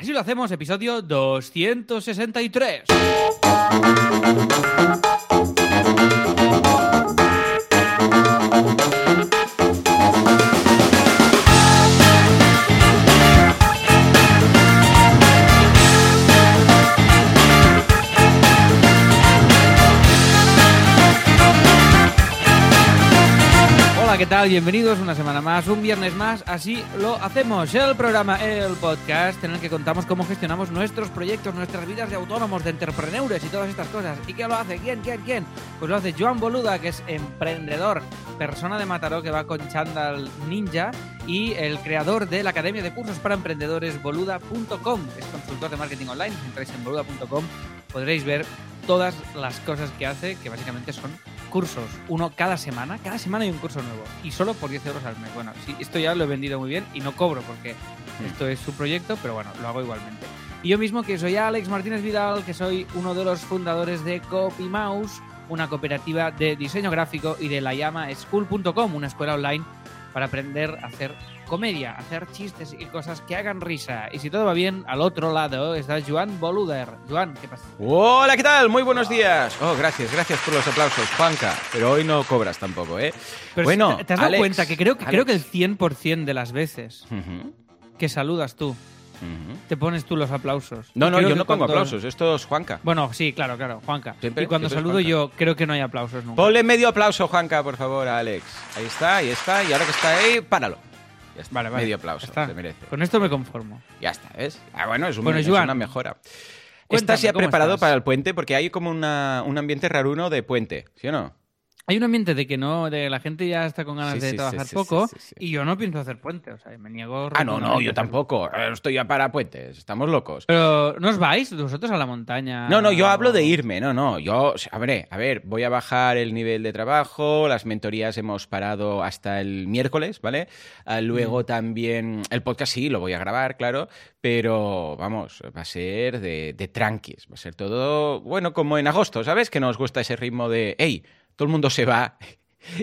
Así lo hacemos, episodio 263. Tal? Bienvenidos una semana más, un viernes más. Así lo hacemos. El programa, el podcast en el que contamos cómo gestionamos nuestros proyectos, nuestras vidas de autónomos, de entrepreneurs y todas estas cosas. ¿Y qué lo hace? ¿Quién, quién, quién? Pues lo hace Joan Boluda, que es emprendedor, persona de Mataró que va con Chandal Ninja y el creador de la Academia de Cursos para Emprendedores, boluda.com. Es consultor de marketing online. Si entráis en boluda.com podréis ver todas las cosas que hace, que básicamente son cursos, uno cada semana, cada semana hay un curso nuevo y solo por 10 euros al mes. Bueno, sí, esto ya lo he vendido muy bien y no cobro porque esto es su proyecto, pero bueno, lo hago igualmente. Y yo mismo que soy Alex Martínez Vidal, que soy uno de los fundadores de CopyMouse, una cooperativa de diseño gráfico y de la llama school.com, una escuela online para aprender a hacer comedia, hacer chistes y cosas que hagan risa. Y si todo va bien, al otro lado está Joan Boluder. Joan, ¿qué pasa? Hola, ¿qué tal? Muy buenos días. Oh, gracias, gracias por los aplausos, Juanca. Pero hoy no cobras tampoco, ¿eh? Pero bueno, ¿te has dado Alex, cuenta que creo que, creo que el Alex. 100% de las veces Ujú, que saludas tú, te pones tú los aplausos? No, no, yo no pongo cuando- aplausos, esto es Juanca. Bueno, sí, claro, claro, Juanca. Siempre- y cuando saludo Juanca. yo, creo que no hay aplausos nunca. Ponle medio aplauso, Juanca, por favor, a Alex. Ahí está, ahí está. Y ahora que está ahí, páralo. Ya está, Vale, vale. Medio aplauso, está. se merece. Con esto me conformo. Ya está, ¿ves? Ah, bueno, es, un- Bueno, es Joan, una mejora. cuéntame, ¿Estás ya ¿cómo preparado estás? para el puente? Porque hay como una- un ambiente raruno de puente, ¿sí o no? Hay un ambiente de que no, de la gente ya está con ganas Sí, de sí, trabajar sí, poco y yo no pienso hacer puente, o sea, me niego. Ah, no, no, yo tampoco. Estoy ya para puentes, estamos locos. Pero ¿no os vais vosotros a la montaña? No, no, yo hablo de irme, no, no, yo, a ver, a ver, voy a bajar el nivel de trabajo, las mentorías hemos parado hasta el miércoles, ¿vale? Ah, luego también el podcast sí, lo voy a grabar, claro, pero vamos, va a ser de, de tranquis, va a ser todo, bueno, como en agosto, ¿sabes? Que nos gusta ese ritmo de, hey, todo el mundo se va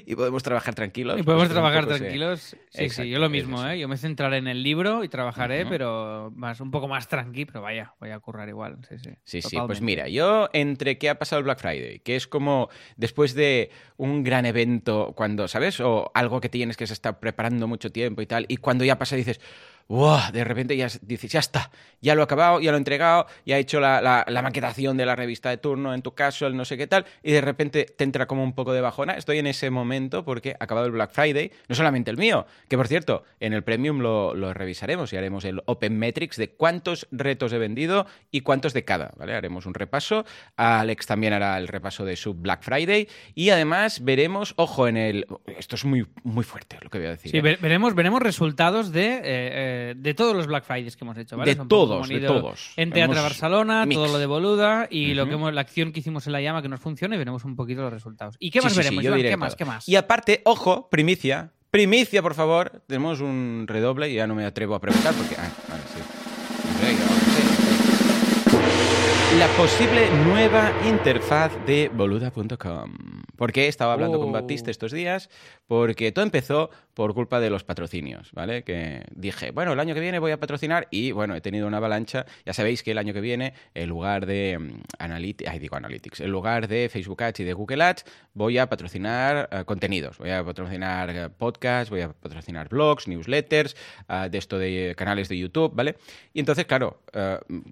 y podemos trabajar tranquilos. Y podemos Pues trabajar poco ese- tranquilos. Sí, sí, Exacto, yo lo mismo. ¿eh? Yo me centraré en el libro y trabajaré, pero más un poco más tranqui, pero vaya, voy a currar igual. Sí, sí. Sí, sí, pues mira, yo entre qué ha pasado el Black Friday, que es como después de un gran evento, cuando, ¿sabes? O algo que tienes que se está preparando mucho tiempo y tal, y cuando ya pasa dices, ¡wow! De repente ya dices, ya está, ya lo he acabado, ya lo he entregado, ya he hecho la, la- la maquetación de la revista de turno, en tu caso, el no sé qué tal, y de repente te entra como un poco de bajona. Estoy en ese momento porque ha acabado el Black Friday, no solamente el mío, que por cierto, en el Premium lo, lo revisaremos y haremos el Open Metrics de cuántos retos he vendido y cuántos de cada, ¿vale? Haremos un repaso. Alex también hará el repaso de su Black Friday y además veremos, ojo, en el... Esto es muy, muy fuerte lo que voy a decir. Sí, ¿eh? ve- veremos, veremos resultados de, eh, eh, de todos los Black Fridays que hemos hecho, ¿vale? De todos, de todos. En Teatro Hemos Barcelona, mix. todo lo de Boluda y lo que hemos, la acción que hicimos en la llama que nos funcione, veremos un poquito los resultados. ¿Y qué Sí, más sí, sí, veremos, diré ¿Qué más? ¿Qué más? Y aparte, ojo, primicia, primicia, por favor. Tenemos un redoble y ya no me atrevo a preguntar porque... Ah, vale, sí. Sí, sí. La posible nueva interfaz de boluda.com. Porque estaba hablando con Oh. Baptiste estos días, porque todo empezó por culpa de los patrocinios, ¿vale? Que dije, bueno, el año que viene voy a patrocinar y, bueno, he tenido una avalancha. Ya sabéis que el año que viene, en lugar de mm, Analytics, ay, digo Analytics, en lugar de Facebook Ads y de Google Ads, voy a patrocinar eh, contenidos. Voy a patrocinar eh, podcasts, voy a patrocinar blogs, newsletters, eh, de esto de canales de YouTube, ¿vale? Y entonces, claro,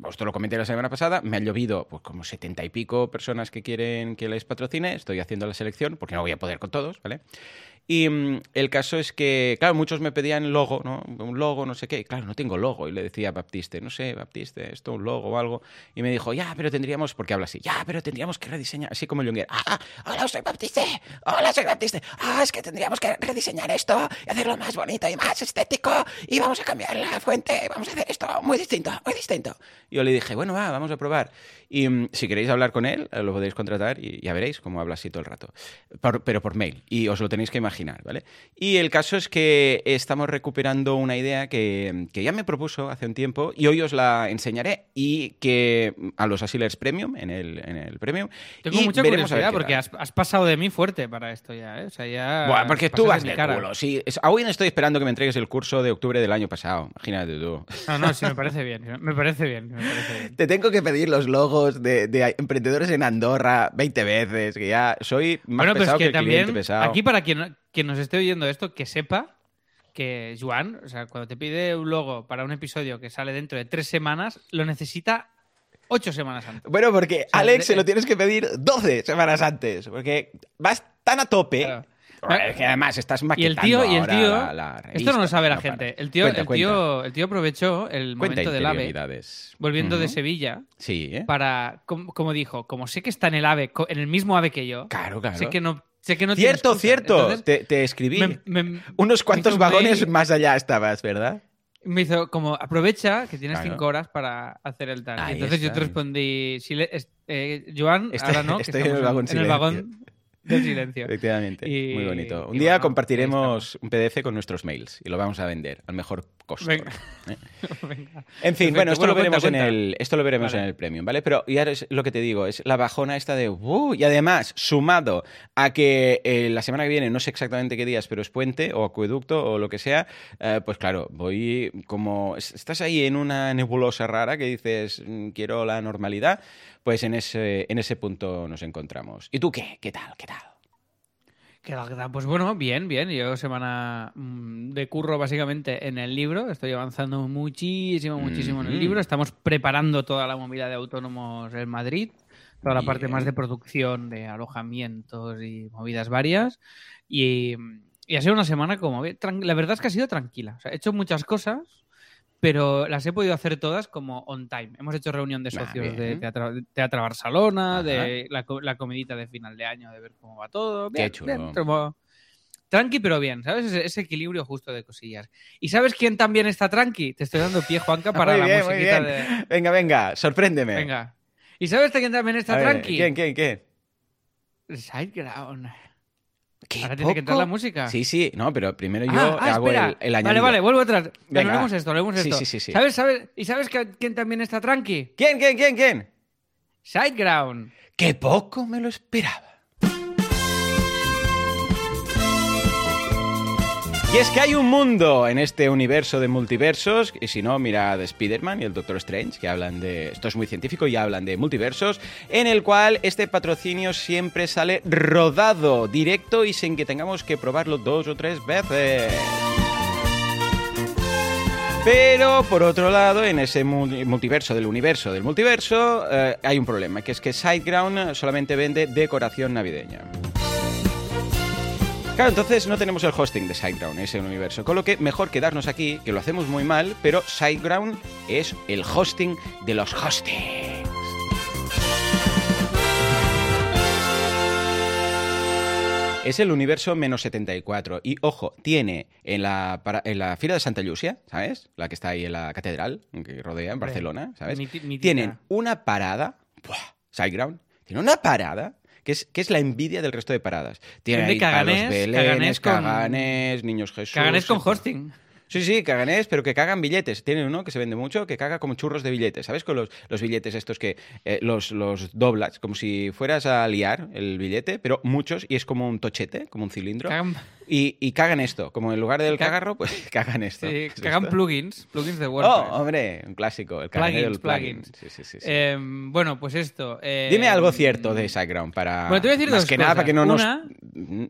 os te lo comenté la semana pasada, me han llovido pues como setenta y pico personas que quieren que les patrocine, estoy haciendo la selección porque no voy a poder con todos, ¿vale? Y mm, el caso es que, claro, muchos me pedían logo, ¿no? Un logo, no sé qué. Y claro, no tengo logo. Y le decía a Baptiste, no sé, Baptiste, esto, un logo o algo. Y me dijo, ya, pero tendríamos, porque habla así, ya, pero tendríamos que rediseñar, así como el. Ah, ah, hola, soy Baptiste. Hola, soy Baptiste. Ah, es que tendríamos que rediseñar esto y hacerlo más bonito y más estético. Y vamos a cambiar la fuente, vamos a hacer esto muy distinto, muy distinto. Y yo le dije, bueno, va, vamos a probar. Y mm, si queréis hablar con él, lo podéis contratar y ya veréis cómo habla así todo el rato. Por- pero por mail. Y os lo tenéis que imaginar imaginar, ¿vale? Y el caso es que estamos recuperando una idea que, que ya me propuso hace un tiempo y hoy os la enseñaré y que a los Asilers Premium, en el, en el Premium. Tengo y mucha curiosidad porque has, has pasado de mí fuerte para esto ya, ¿eh? O sea, ya... Buah, porque tú vas de culo. Sí, es- aún estoy esperando que me entregues el curso de octubre del año pasado. Imagínate tú. No, no, sí, me parece bien. Me parece bien, me parece bien. Te tengo que pedir los logos de, de emprendedores en Andorra 20 veces, que ya soy más bueno, pero es pesado que, que, el cliente también, pesado. aquí para quien, quien nos esté oyendo esto, que sepa que Joan, o sea, cuando te pide un logo para un episodio que sale dentro de tres semanas, lo necesita ocho semanas antes. Bueno, porque sea, Alex de- se lo tienes que pedir 12 semanas antes, porque vas tan a tope. Claro. Es que además estás Y maquetando el tío, y el tío, la- la esto no lo revista. sabe la para. gente. El tío, Cuenta, el cuenta. tío, el tío aprovechó el Cuenta momento del AVE, volviendo de Ujú. Sevilla, Sí, ¿eh? para, como, como dijo, como sé que está en el AVE, en el mismo AVE que yo, Claro, claro. sé que no, sé que no tiene cierto, cierto. Entonces, te, te escribí. me- me- Unos cuantos vagones mail. más allá estabas, ¿verdad? Me hizo como, aprovecha que tienes Claro. cinco horas para hacer el tal. Ahí entonces yo te respondí, "Sile- es- eh, Joan, Estoy- ahora no, que estoy en el vagón en el vagón del silencio. Efectivamente. Y- Muy bonito. Un día bueno, compartiremos un PDF con nuestros mails y lo vamos a vender al mejor costo. Venga. ¿eh? Venga. En fin, Perfecto. bueno, esto Bueno, lo veremos cuenta, en el esto lo veremos Vale. en el premium, ¿vale? Pero ya es lo que te digo, es la bajona esta de "Uh", y además sumado a que eh, la semana que viene no sé exactamente qué días, pero es puente o acueducto o lo que sea, eh, pues claro, voy como es- estás ahí en una nebulosa rara que dices, "Mm, quiero la normalidad, pues en ese en ese punto nos encontramos. ¿Y tú qué? ¿Qué tal? ¿Qué tal? ¿Qué tal, qué tal? Pues bueno, bien, bien. Yo semana mm, de curro básicamente en el libro. Estoy avanzando muchísimo, muchísimo en el libro. Estamos preparando toda la movida de autónomos en Madrid. Toda la parte más de producción, de alojamientos y movidas varias. Y, y ha sido una semana como... La verdad es que ha sido tranquila. O sea, he hecho muchas cosas, pero las he podido hacer todas como on time. Hemos hecho reunión de socios de. Teatro, Barcelona, Ajá. de la, la comidita de final de año, de ver cómo va todo. Qué Bien, chulo. bien, como- Tranqui, pero bien, ¿sabes? Ese, ese equilibrio justo de cosillas. ¿Y sabes quién también está tranqui? Te estoy dando pie, Juanca, para muy la bien, muy musiquita bien. de... Venga, venga, sorpréndeme. Venga. ¿Y sabes quién también está ver, tranqui? ¿Quién, quién, quién? Sideground. ¿Qué Ahora tiene que entrar la música. Sí, sí, no, pero primero yo Ah, ah, hago espera. el, el Vale, añadido. vale, vuelvo atrás. Venga, leemos esto, leemos esto. sí, sí, sí. ¿Sabes, sabes, ¿Y sabes que- quién también está tranqui? ¿Quién, quién, quién, quién? Sideground. ¡Qué poco me lo esperaba! Y es que hay un mundo en este universo de multiversos, y si no, mirad Spider-Man y el Doctor Strange, que hablan de... Esto es muy científico y hablan de multiversos, en el cual este patrocinio siempre sale rodado, directo y sin que tengamos que probarlo dos o tres veces. Pero, por otro lado, en ese mu- multiverso del universo del multiverso, eh, hay un problema, que es que SiteGround solamente vende decoración navideña. Claro, entonces no tenemos el hosting de SiteGround, ese universo. Con lo que mejor quedarnos aquí, que lo hacemos muy mal, pero SiteGround es el hosting de los hostings. Es el universo menos 74. Y ojo, tiene en la, para- en la Fira de Santa Lucia, ¿sabes? La que está ahí en la catedral, que rodea en Barcelona, ¿sabes? Tienen una parada, ¡buah! SiteGround, tiene una parada que es, que es la envidia del resto de paradas. Tiene ahí palos Caganés, con- Caganés, Niños Jesús... Caganés con hosting. Sí, sí, caganés, pero que cagan billetes. Tiene uno que se vende mucho que caga como churros de billetes. ¿Sabes? Con los, los billetes estos que eh, los, los doblas, como si fueras a liar el billete, pero muchos, y es como un tochete, como un cilindro. Cagan, Y, y cagan esto. Como en lugar del Ca- cagarro, pues cagan esto. sí, ¿Qué es cagan esto? plugins, plugins de Oh, WordPress. hombre, un clásico. El caganero del Plugins, plugin. plugins. Sí, sí, sí. Eh, bueno, pues esto. eh, Dime algo cierto de SiteGround para. Bueno, te voy a decir más dos que nada cosas. para que no nos. Una,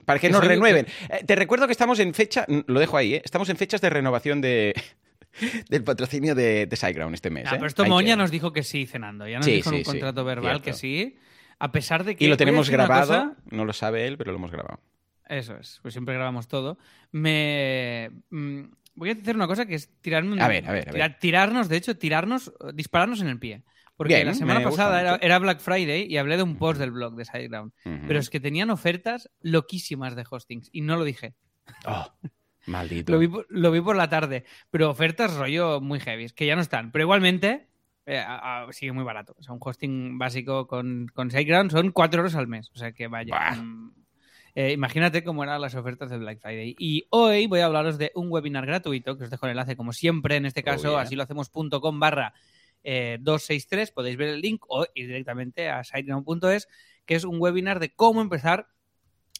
para que que nos renueven. Eh, te recuerdo que estamos en fecha. Lo dejo ahí, ¿eh? Estamos en fechas de renovación de. Del patrocinio de, de SiteGround este mes. Ah, ¿eh? pero esto Moña que- nos dijo que sí cenando. Ya nos Sí, dijo en sí, un sí, contrato verbal que cierto. sí. A pesar de que. Y lo tenemos grabado. cosa- No lo sabe él, pero lo hemos grabado. Eso es, pues siempre grabamos todo. Me. mm, voy a hacer una cosa que es tirarme un- A ver, a ver, a ver. tirar- tirarnos, de hecho, tirarnos, dispararnos en el pie. Porque Bien, la semana pasada era, era Black Friday y hablé de un post del blog de SiteGround. Ujú. Pero es que tenían ofertas loquísimas de hostings y no lo dije. Oh, maldito. Lo vi, por- lo vi por la tarde. Pero ofertas rollo muy heavy, que ya no están. Pero igualmente eh, a- a- sigue muy barato. O sea, un hosting básico con, con SiteGround son 4 euros al mes. O sea que vaya. Mm, Eh, imagínate cómo eran las ofertas del Black Friday. Y hoy voy a hablaros de un webinar gratuito, que os dejo el enlace como siempre, en este caso, Oh, yeah. así lo hacemos.com barra eh, 263, podéis ver el link o ir directamente a siteground.es, que es un webinar de cómo empezar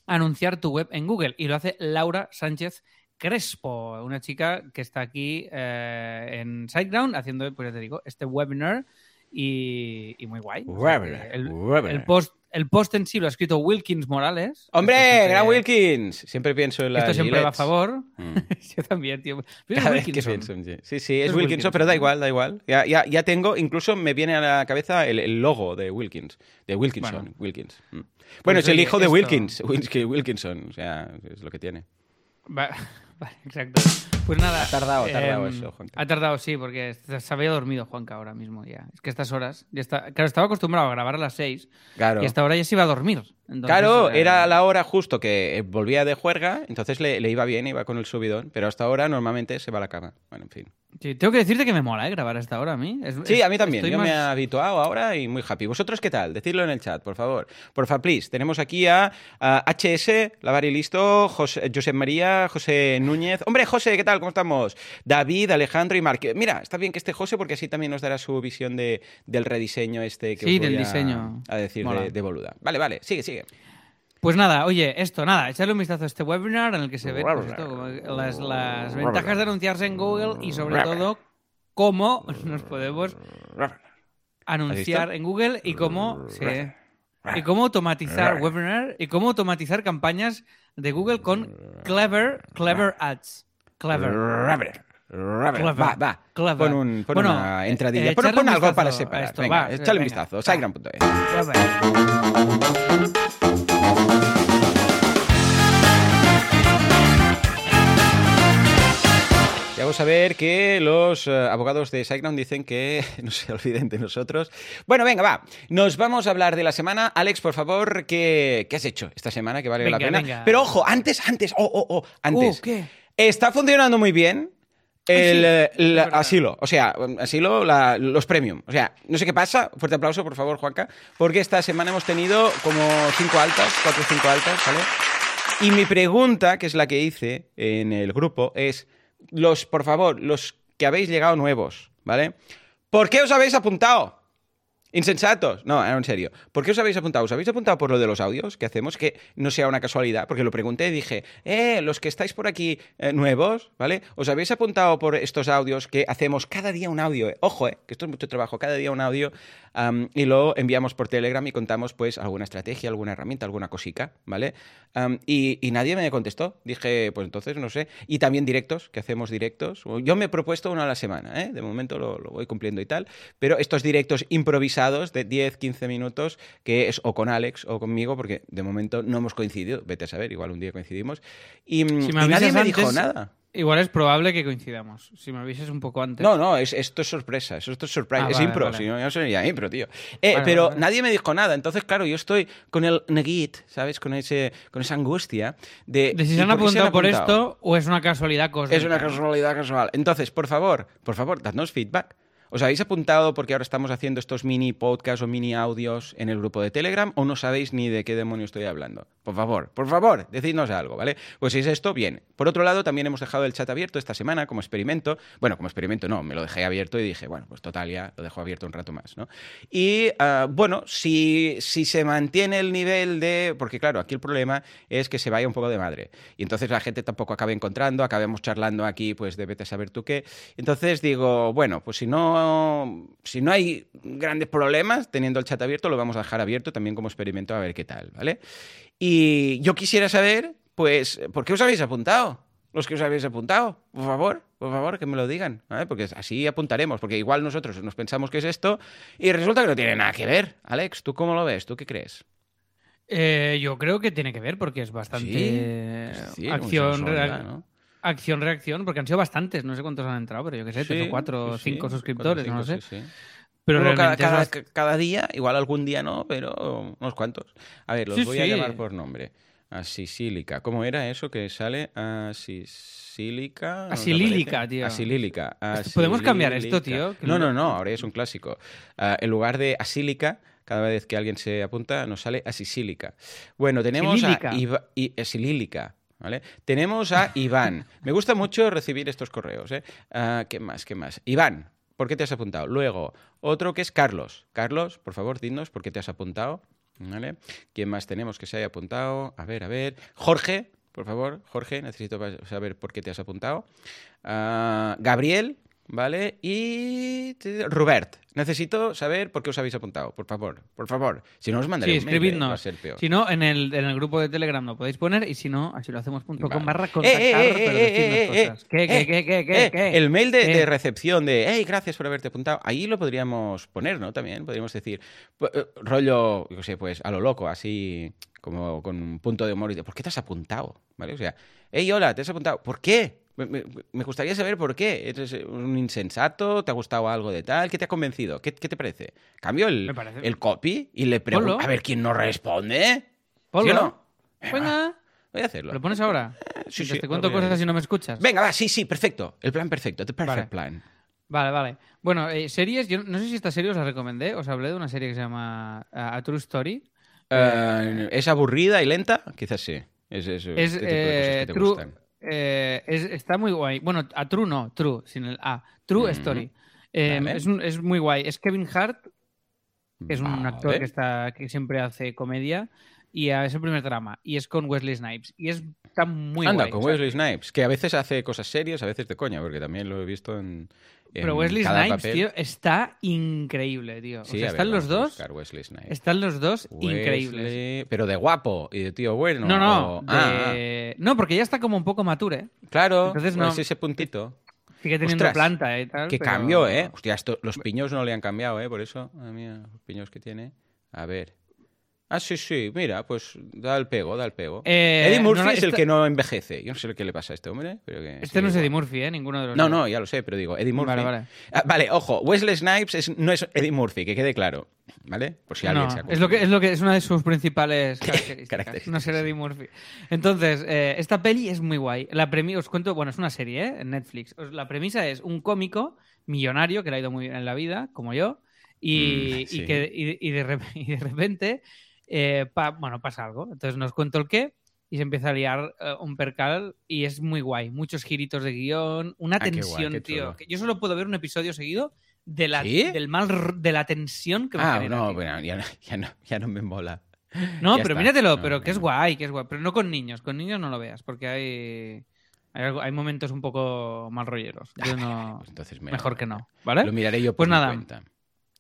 a anunciar tu web en Google. Y lo hace Laura Sánchez Crespo, una chica que está aquí eh, en SiteGround haciendo, pues ya te digo, este webinar y, y muy guay. O sea, Webinar, el, webinar. el post, el post en sí lo ha escrito Wilkins Morales. ¡Hombre, siempre- gran Wilkins! Siempre pienso en la Esto siempre va a favor. Mm. Yo también, tío. Cada vez que pienso en- sí. Sí, es Es Wilkinson, Wilkinson, pero da igual, da igual. Ya, ya, ya tengo, incluso me viene a la cabeza el, el logo de Wilkins, de Wilkinson, Bueno. Wilkins. Mm. Bueno, es el hijo de esto- Wilkins, Wil- Wilkinson, o sea, es lo que tiene. Va- Vale, exacto. Pues nada. Ha tardado, ha tardado em, eso, Juanca. Ha tardado, sí, porque se había dormido Juanca ahora mismo ya. Es que estas horas. Ya está, claro, estaba acostumbrado a grabar a las 6 Claro. y hasta ahora ya se iba a dormir. Entonces, Claro, eh, era la hora justo que eh, volvía de juerga, entonces le, le iba bien, iba con el subidón, pero hasta ahora normalmente se va a la cama. Bueno, en fin. Sí, tengo que decirte que me mola, ¿eh? Grabar a esta hora a mí. Es- Sí, a mí también. Yo más- me he habituado ahora y muy happy. ¿Vosotros qué tal? Decidlo en el chat, por favor. Porfa, please. Tenemos aquí a, a HS, Lavar y Listo, José, José María, José Núñez. Hombre, José, ¿qué tal? ¿Cómo estamos? David, Alejandro y Marc. Mira, está bien que esté José porque así también nos dará su visión de, del rediseño este que Sí, os voy del a, diseño. a decir de boluda. Vale, vale. Sigue, sigue. Pues nada, oye, esto, nada, echarle un vistazo a este webinar en el que se ven pues esto, como las, las ventajas de anunciarse en Google y sobre todo cómo nos podemos anunciar en Google y cómo y cómo automatizar webinar y cómo automatizar campañas de Google con clever clever ads. Clever. Clever. Va, va. Clever. Pon, un, pon Bueno, una entradilla. eh, pon, pon un algo vistazo para separar. esto, venga, va, échale un venga, vistazo. va. Y hago saber que los eh, abogados de SiteGround dicen que no se olviden de nosotros. Bueno, venga, va. Nos vamos a hablar de la semana. Alex, por favor, ¿qué, qué has hecho esta semana que vale la pena? venga. Pero ojo, antes, antes, oh, oh, oh, antes. Uh, ¿qué? Está funcionando muy bien. Ay, El, sí, eh, el asilo, o sea, asilo, la- los premium. O sea, no sé qué pasa, fuerte aplauso, por favor, Juanca, porque esta semana hemos tenido como cinco altas, cuatro o cinco altas, ¿vale? Y mi pregunta, que es la que hice en el grupo, es, los, por favor, los que habéis llegado nuevos, ¿vale? ¿Por qué os habéis apuntado? Insensatos. No, en serio. ¿Por qué os habéis apuntado? ¿Os habéis apuntado por lo de los audios que hacemos? Que no sea una casualidad, porque lo pregunté y dije, eh, los que estáis por aquí eh, nuevos, ¿vale? ¿Os habéis apuntado por estos audios que hacemos cada día un audio? eh? Ojo, eh, que esto es mucho trabajo, cada día un audio y lo enviamos por Telegram y contamos pues alguna estrategia, alguna herramienta, alguna cosica, ¿vale? Y nadie me contestó. Dije, pues entonces no sé. Y también directos, que hacemos directos. Yo me he propuesto uno a la semana, ¿eh? De momento lo, lo voy cumpliendo y tal. Pero estos directos improvisados de 10, 15 minutos, que es o con Alex o conmigo, porque de momento no hemos coincidido. Vete a saber, igual un día coincidimos. Y, Si y me avisas nadie me dijo nada. Igual es probable que coincidamos. Si me avises un poco antes. No, no, es, esto es sorpresa, esto es surprise, Ah, es vale, impro, vale. si no, yo sería impro, tío. Eh, Vale, pero nadie me dijo nada, entonces, claro, yo estoy con el neguit, ¿sabes? Con, ese, con esa angustia de... De si ¿y se han por qué apuntado por apuntado? esto o es una casualidad cósmica. Es una casualidad casual. Entonces, por favor, por favor, dadnos feedback. ¿Os habéis apuntado porque ahora estamos haciendo estos mini podcasts o mini audios en el grupo de Telegram o no sabéis ni de qué demonio estoy hablando? Por favor, por favor, decidnos algo, ¿vale? Pues si es esto, bien. Por otro lado, también hemos dejado el chat abierto esta semana como experimento. Bueno, como experimento no, me lo dejé abierto y dije, bueno, pues total, ya lo dejo abierto un rato más, ¿no? Y ah, bueno, si, si se mantiene el nivel de... Porque claro, aquí el problema es que se vaya un poco de madre. Y entonces la gente tampoco acabe encontrando, acabemos charlando aquí, pues de saber tú qué. Entonces digo, bueno, pues si no, si no hay grandes problemas teniendo el chat abierto, lo vamos a dejar abierto también como experimento a ver qué tal, ¿vale? Y yo quisiera saber, pues, ¿por qué os habéis apuntado? Los que os habéis apuntado, por favor, por favor, que me lo digan, ¿vale? porque así apuntaremos, porque igual nosotros nos pensamos que es esto y resulta que no tiene nada que ver. Alex, ¿tú cómo lo ves? ¿Tú qué crees? Eh, yo creo que tiene que ver porque es bastante Sí, acción, ¿no? Acción, reacción, porque han sido bastantes, no sé cuántos han entrado, pero yo qué sé, tres Sí, o cuatro o sí, cinco suscriptores, cuatro, no sé. cinco, sí, sí. Pero Bueno, cada, realmente es cada- bast- cada día, igual algún día no, pero unos cuantos. A ver, los voy a llamar por nombre. Asisílica. ¿Cómo era eso que sale? Asisílica. ¿no Asilílica, tío. Asilílica. ¿Podemos cambiar esto, Asilílica. tío? No, no- no, no, ahora es un clásico. Ah, en lugar de asílica, cada vez que alguien se apunta nos sale asisílica. Bueno, tenemos Silílica. a Iva- I- eh, silílica, Tenemos a Iván. Me gusta mucho recibir estos correos, ¿eh? Ah, ¿Qué más? ¿Qué más? Iván, ¿por qué te has apuntado? Luego, otro que es Carlos. Carlos, por favor, dinos por qué te has apuntado. ¿Vale? ¿Quién más tenemos que se haya apuntado? A ver, a ver. Jorge, por favor, Jorge, necesito saber por qué te has apuntado. Ah, Gabriel, ¿vale? Y Robert, necesito saber por qué os habéis apuntado, por favor, por favor. Si no os mandaré Sí, ¿eh? va a escribidnos. ser peor. Si no, en el, en el grupo de Telegram lo podéis poner y si no, así lo hacemos.com Vale. barra Eh, contactar, eh, eh, pero eh, eh, eh, cosas. ¿Qué, qué, qué, qué, qué, qué? El mail de, de recepción de, hey, gracias por haberte apuntado. Ahí lo podríamos poner, ¿no? También podríamos decir, pu- eh, rollo, yo sé, pues a lo loco, así como con un punto de humor y de, ¿por qué te has apuntado? ¿Vale? O sea, hey, hola, ¿te has apuntado? ¿Por qué? Me, me- gustaría saber por qué. ¿Eres un insensato? ¿Te ha gustado algo de tal? ¿Qué te ha convencido? ¿Qué, qué te parece? Cambio el, parece- el copy y le pregunto, a ver quién nos responde. ¿Sí o no? Venga, Voy a hacerlo. ¿lo pones ahora? sí, sí, te cuento cosas y no me escuchas. Venga, va, sí, sí, perfecto. El plan perfecto, the perfect Vale. plan. Vale, vale. Bueno, eh, series, yo no sé si esta serie os la recomendé. Os hablé de una serie que se llama uh, A True Story. Eh, ¿Es aburrida y lenta? Quizás sí. Es, es, Es, este tipo de cosas eh, que te True- gustan. Eh, es- está muy guay. Bueno, a True no, True, sin el A. True Ujú. Story. Eh, es, un- es muy guay. Es Kevin Hart, que es un actor que, está, que siempre hace comedia. Y es el primer drama. Y es con Wesley Snipes. Y es, está muy Anda, guay. con o sea, Wesley Snipes, que a veces hace cosas serias, a veces de coña, porque también lo he visto en. Pero Wesley Snipes, papel. tío, está increíble, tío. O sea, a ver, están los a dos. buscar Wesley Snipes. Están los dos increíbles. Pero de guapo y de tío bueno. No, no. o- Ah, de- No, porque ya está como un poco mature. ah, claro, Entonces pues no- ese puntito. Sigue teniendo Ostras, planta y tal. Que pero- cambió, ¿eh? Hostia, esto- los piños no le han cambiado, ¿eh? Por eso, mía, los piños que tiene. A ver. Ah, sí, sí, mira, pues da el pego, da el pego. Eh, Eddie Murphy no, es el esta- que no envejece. Yo no sé qué le pasa a este hombre, pero que Este no es Eddie. Murphy, ¿eh? Ninguno de los No, no, ya lo sé, pero digo, Eddie Murphy. Vale, vale. Ah, vale, ojo, Wesley Snipes es- no es Eddie Murphy, que quede claro, ¿vale? Por si alguien No, se ha es lo que es lo que es una de sus principales características, Características, no ser. Eddie Murphy. Entonces, eh, esta peli es muy guay. La premi os cuento, bueno, es una serie, ¿eh? En Netflix. La premisa es un cómico millonario que le ha ido muy bien en la vida, como yo, y, Mm, sí. y que y, y de, rep- y de repente, eh, pa- bueno, pasa algo. Entonces nos cuento el qué y se empieza a liar eh, un percal y es muy guay. Muchos giritos de guion, una Ah, qué guay, tensión, qué tío. que Yo solo puedo ver un episodio seguido de la, ¿Sí? del mal de la tensión que me Ah, genera, no, bueno, ya, no- ya no, ya no me mola. No, Ya pero está. míratelo, No, pero que es guay, que es guay. Pero no con niños, con niños no lo veas, porque hay, hay, momentos un poco mal rolleros. Yo no, Pues entonces me- mejor que no, ¿vale? Lo miraré yo por Pues mi nada. cuenta.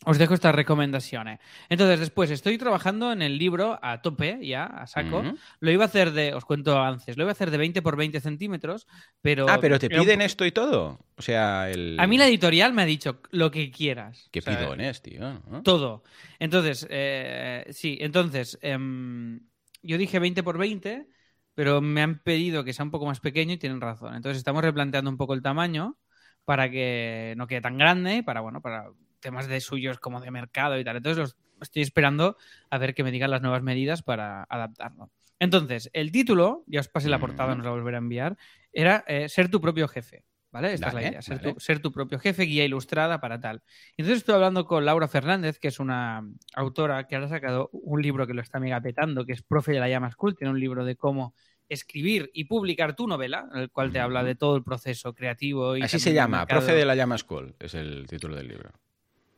Os dejo estas recomendaciones. Entonces, después estoy trabajando en el libro a tope, ya, a saco. Lo iba a hacer de, os cuento avances, lo iba a hacer de 20 por 20 centímetros, pero... Ah, pero te piden esto y todo. O sea, el. A mí la editorial me ha dicho lo que quieras. Qué sea, pidones, tío. ¿no? Todo. Entonces, eh, sí, entonces, em, yo dije 20 por 20, pero me han pedido que sea un poco más pequeño y tienen razón. Entonces, estamos replanteando un poco el tamaño para que no quede tan grande, para, bueno, para temas de suyos como de mercado y tal. Entonces, los estoy esperando a ver que me digan las nuevas medidas para adaptarlo. Entonces, el título, ya os pasé la portada, Mm. nos la volveré a enviar, era eh, ser tu propio jefe. ¿Vale? Esta es la idea, ser, tu, ser tu propio jefe, guía ilustrada para tal. Entonces estoy hablando con Laura Fernández, que es una autora que ahora ha sacado un libro que lo está mega petando, que es Profe de la Llama School, tiene un libro de cómo escribir y publicar tu novela, en el cual te habla de todo el proceso creativo. Y Así se llama. Profe de la Llama School, es el título del libro.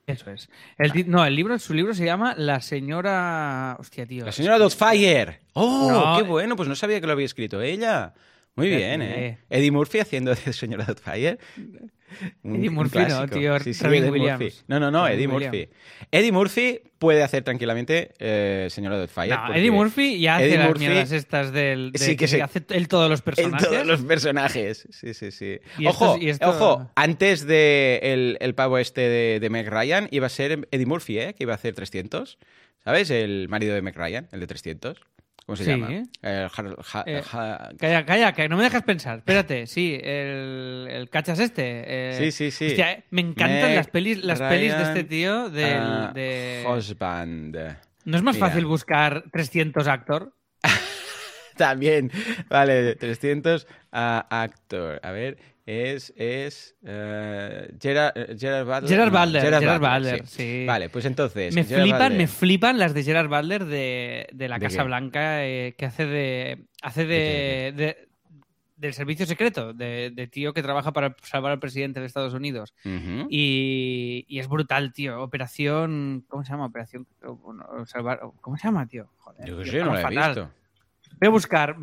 Eso es. El No, el libro, su libro se llama La señora... Hostia, tío. La señora Dotfire. ¡Oh, No, qué eh. bueno! Pues no sabía que lo había escrito ella. Muy bien, sé. ¿eh? Eddie Murphy haciendo de señora Dotfire. Un- Eddie Murphy no, tío, Sí, sí, Robin Eddie Williams. Murphy. No, no, no, Robin Eddie Williams. Murphy. Eddie Murphy puede hacer tranquilamente eh, señora Dotfire. No, Eddie Murphy ya hace Eddie las Murphy- mierdas estas del... de Sí, que que se- hace él todos los personajes. todos los personajes. Sí, sí, sí. Y ojo, estos- y esto- ojo, antes de el, el pavo este de, de Meg Ryan, iba a ser Eddie Murphy, ¿eh? Que iba a hacer 300. ¿Sabes? El marido de Meg Ryan, el de 300. ¿Cómo se Sí. llama? El Eh, Calla, calla, que no me dejas pensar. Espérate, sí, el, el cachas este. eh, Sí, sí, sí. hostia, eh, me encantan Meg las pelis, las pelis de este tío. Del, ah, de... Husband. ¿No es más Mira. fácil buscar 300 actor? También. Vale, 300 ah, actor. A ver. Es, es eh, Gerard, eh, Gerard Butler. Gerard no, Butler, Gerard Butler, sí. Vale, pues entonces. Me Gerard flipan, Butler. me flipan las de Gerard Butler de, de la ¿De Casa qué? Blanca eh, que hace de. hace de, de- del servicio secreto, de, de tío que trabaja para salvar al presidente de Estados Unidos. Y, y es brutal, tío. Operación. ¿Cómo se llama? Operación. salvar, ¿Cómo se llama, tío? Joder, Yo tío, sé, no la he visto. Voy a buscar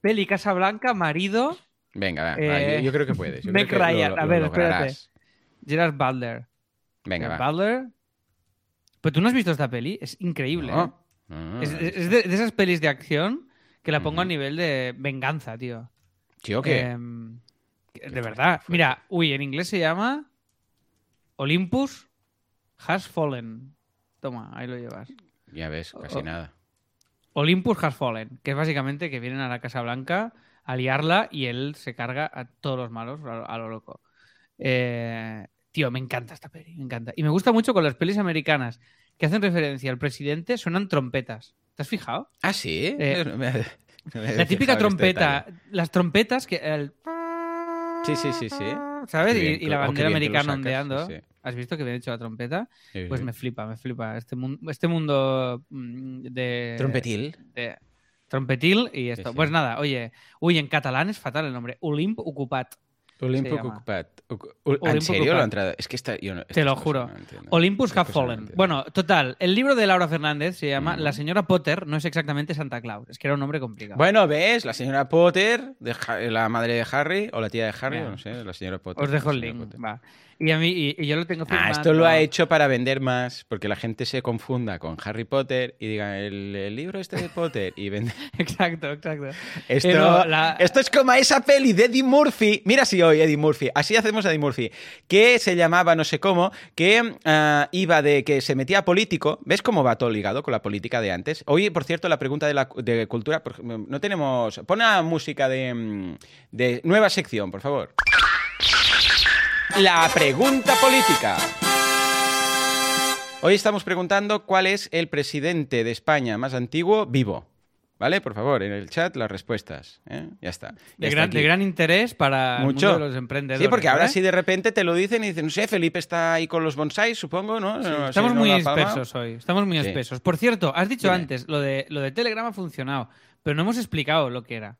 peli Casa Blanca, marido, Venga, Eh, yo, yo creo que puedes. Yo Meg creo que lo- Ryan. lo, A ver, lograrás. Gerard Butler. Venga, Gerard va. Butler. Pero tú no has visto esta peli, es increíble. ¿eh? No, no, Es, de, de esas pelis de acción que la pongo a nivel de venganza, tío. ¿Tío qué? Em, Qué de verdad. Mira, uy, en inglés se llama Olympus Has Fallen. Toma, ahí lo llevas. Ya ves, casi nada. Olympus Has Fallen, que es básicamente que vienen a la Casa Blanca a liarla y él se carga a todos los malos a, a lo loco. Eh, tío, me encanta esta peli, me encanta. Y me gusta mucho con las pelis americanas que hacen referencia al presidente, suenan trompetas. ¿Te has fijado? Ah, sí. Eh, No me- no me había La típica este trompeta, las trompetas que el... Sí, sí, sí, sí. ¿Sabes? Y, la oh, bandera americana ondeando. sí, sí. ¿Has visto que bien hecho la trompeta? Sí, Pues me flipa, me flipa. Este, mun- este mundo mm, de... Trompetil. de trompetil y esto. sí. Pues nada, oye, uy, en catalán es fatal el nombre. Olimp Ocupat. Llama. Ocupat. Ocu- ¿En serio lo ha entrado? Es que está, yo no, Te lo juro. no. Olympus Have Fallen. Bueno, total, el libro de Laura Fernández se llama Ujú. La señora Potter no es exactamente Santa Claus. Es que era un nombre complicado. Bueno, ¿ves? La señora Potter, de la madre de Harry, o la tía de Harry, no sé, la señora Potter. Os dejo el link. Va. Y a mí, y, y yo lo tengo Ah, firmado. esto lo ha hecho para vender más, porque la gente se confunda con Harry Potter y diga el, el libro este de Potter y vende. Exacto, exacto. Esto, la- esto es como esa peli de Eddie Murphy. Mira si hoy Eddie Murphy. Así hacemos a Eddie Murphy. Que se llamaba no sé cómo, que ah, iba de que se metía político. ¿Ves cómo va todo ligado con la política de antes? Hoy, por cierto, la pregunta de, la, de cultura. no tenemos. Pon una música de, mm, de nueva sección, por favor. La pregunta política. Hoy estamos preguntando cuál es el presidente de España más antiguo vivo. ¿Vale? Por favor, en el chat las respuestas. ¿eh? Ya está. Ya De está gran, aquí. de gran interés para el Mucho. mundo de los emprendedores. Sí, porque ahora ¿eh? sí de repente te lo dicen y dicen, no sé, Felipe está ahí con los bonsáis, supongo, ¿no? Sí, No, sí, estamos no muy espesos hoy. Estamos muy Sí. espesos. Por cierto, has dicho Dime. antes, lo de, lo de Telegram ha funcionado, pero no hemos explicado lo que era.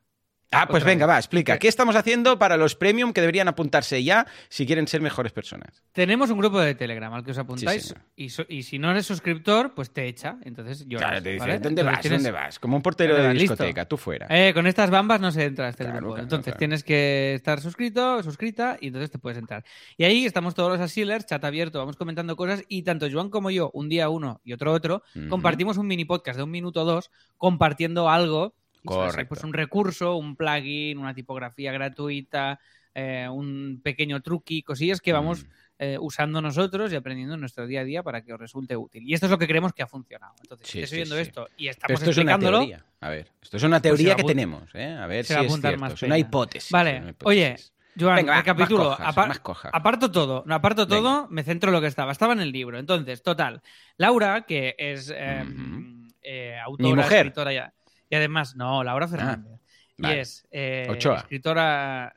Ah, pues venga, vez. va, explica. ¿Qué estamos haciendo para los premium que deberían apuntarse ya si quieren ser mejores personas? Tenemos un grupo de Telegram al que os apuntáis y, so- y si no eres suscriptor, pues te echa. Entonces lloras. Claro, te dice, ¿vale? ¿dónde Entonces vas? tienes- ¿Dónde vas? Como un portero de listo. discoteca, tú fuera. Eh, con estas bambas no se entra a este Claro, grupo. claro, entonces tienes que estar suscrito, suscrita y entonces te puedes entrar. Y ahí estamos todos los asilers, chat abierto, vamos comentando cosas y tanto Joan como yo, un día uno y otro otro, compartimos un mini podcast de un minuto o dos compartiendo algo. ¿Sabes? Correcto. Pues un recurso, un plugin, una tipografía gratuita, eh, un pequeño truqui, cosillas que vamos Mm. eh, usando nosotros y aprendiendo en nuestro día a día para que os resulte útil. Y esto es lo que creemos que ha funcionado. Entonces, Sí, si sí, viendo sí. esto y estamos esto es una explicándolo, teoría. A ver, esto es una Pues teoría que tenemos, ¿eh? A ver si es cierto. más Es una hipótesis. Vale, una hipótesis. oye, Joan, Venga, recapitulo. más cojas, Apar- más cojas. Aparto todo, no, aparto Venga. todo, me centro en lo que estaba. Estaba en el libro. Entonces, total. Laura, que es eh, Ujú. eh, autora, mujer. Ah, escritora ya. Y además, no, Laura Fernández. y vale. es eh, Ochoa. escritora.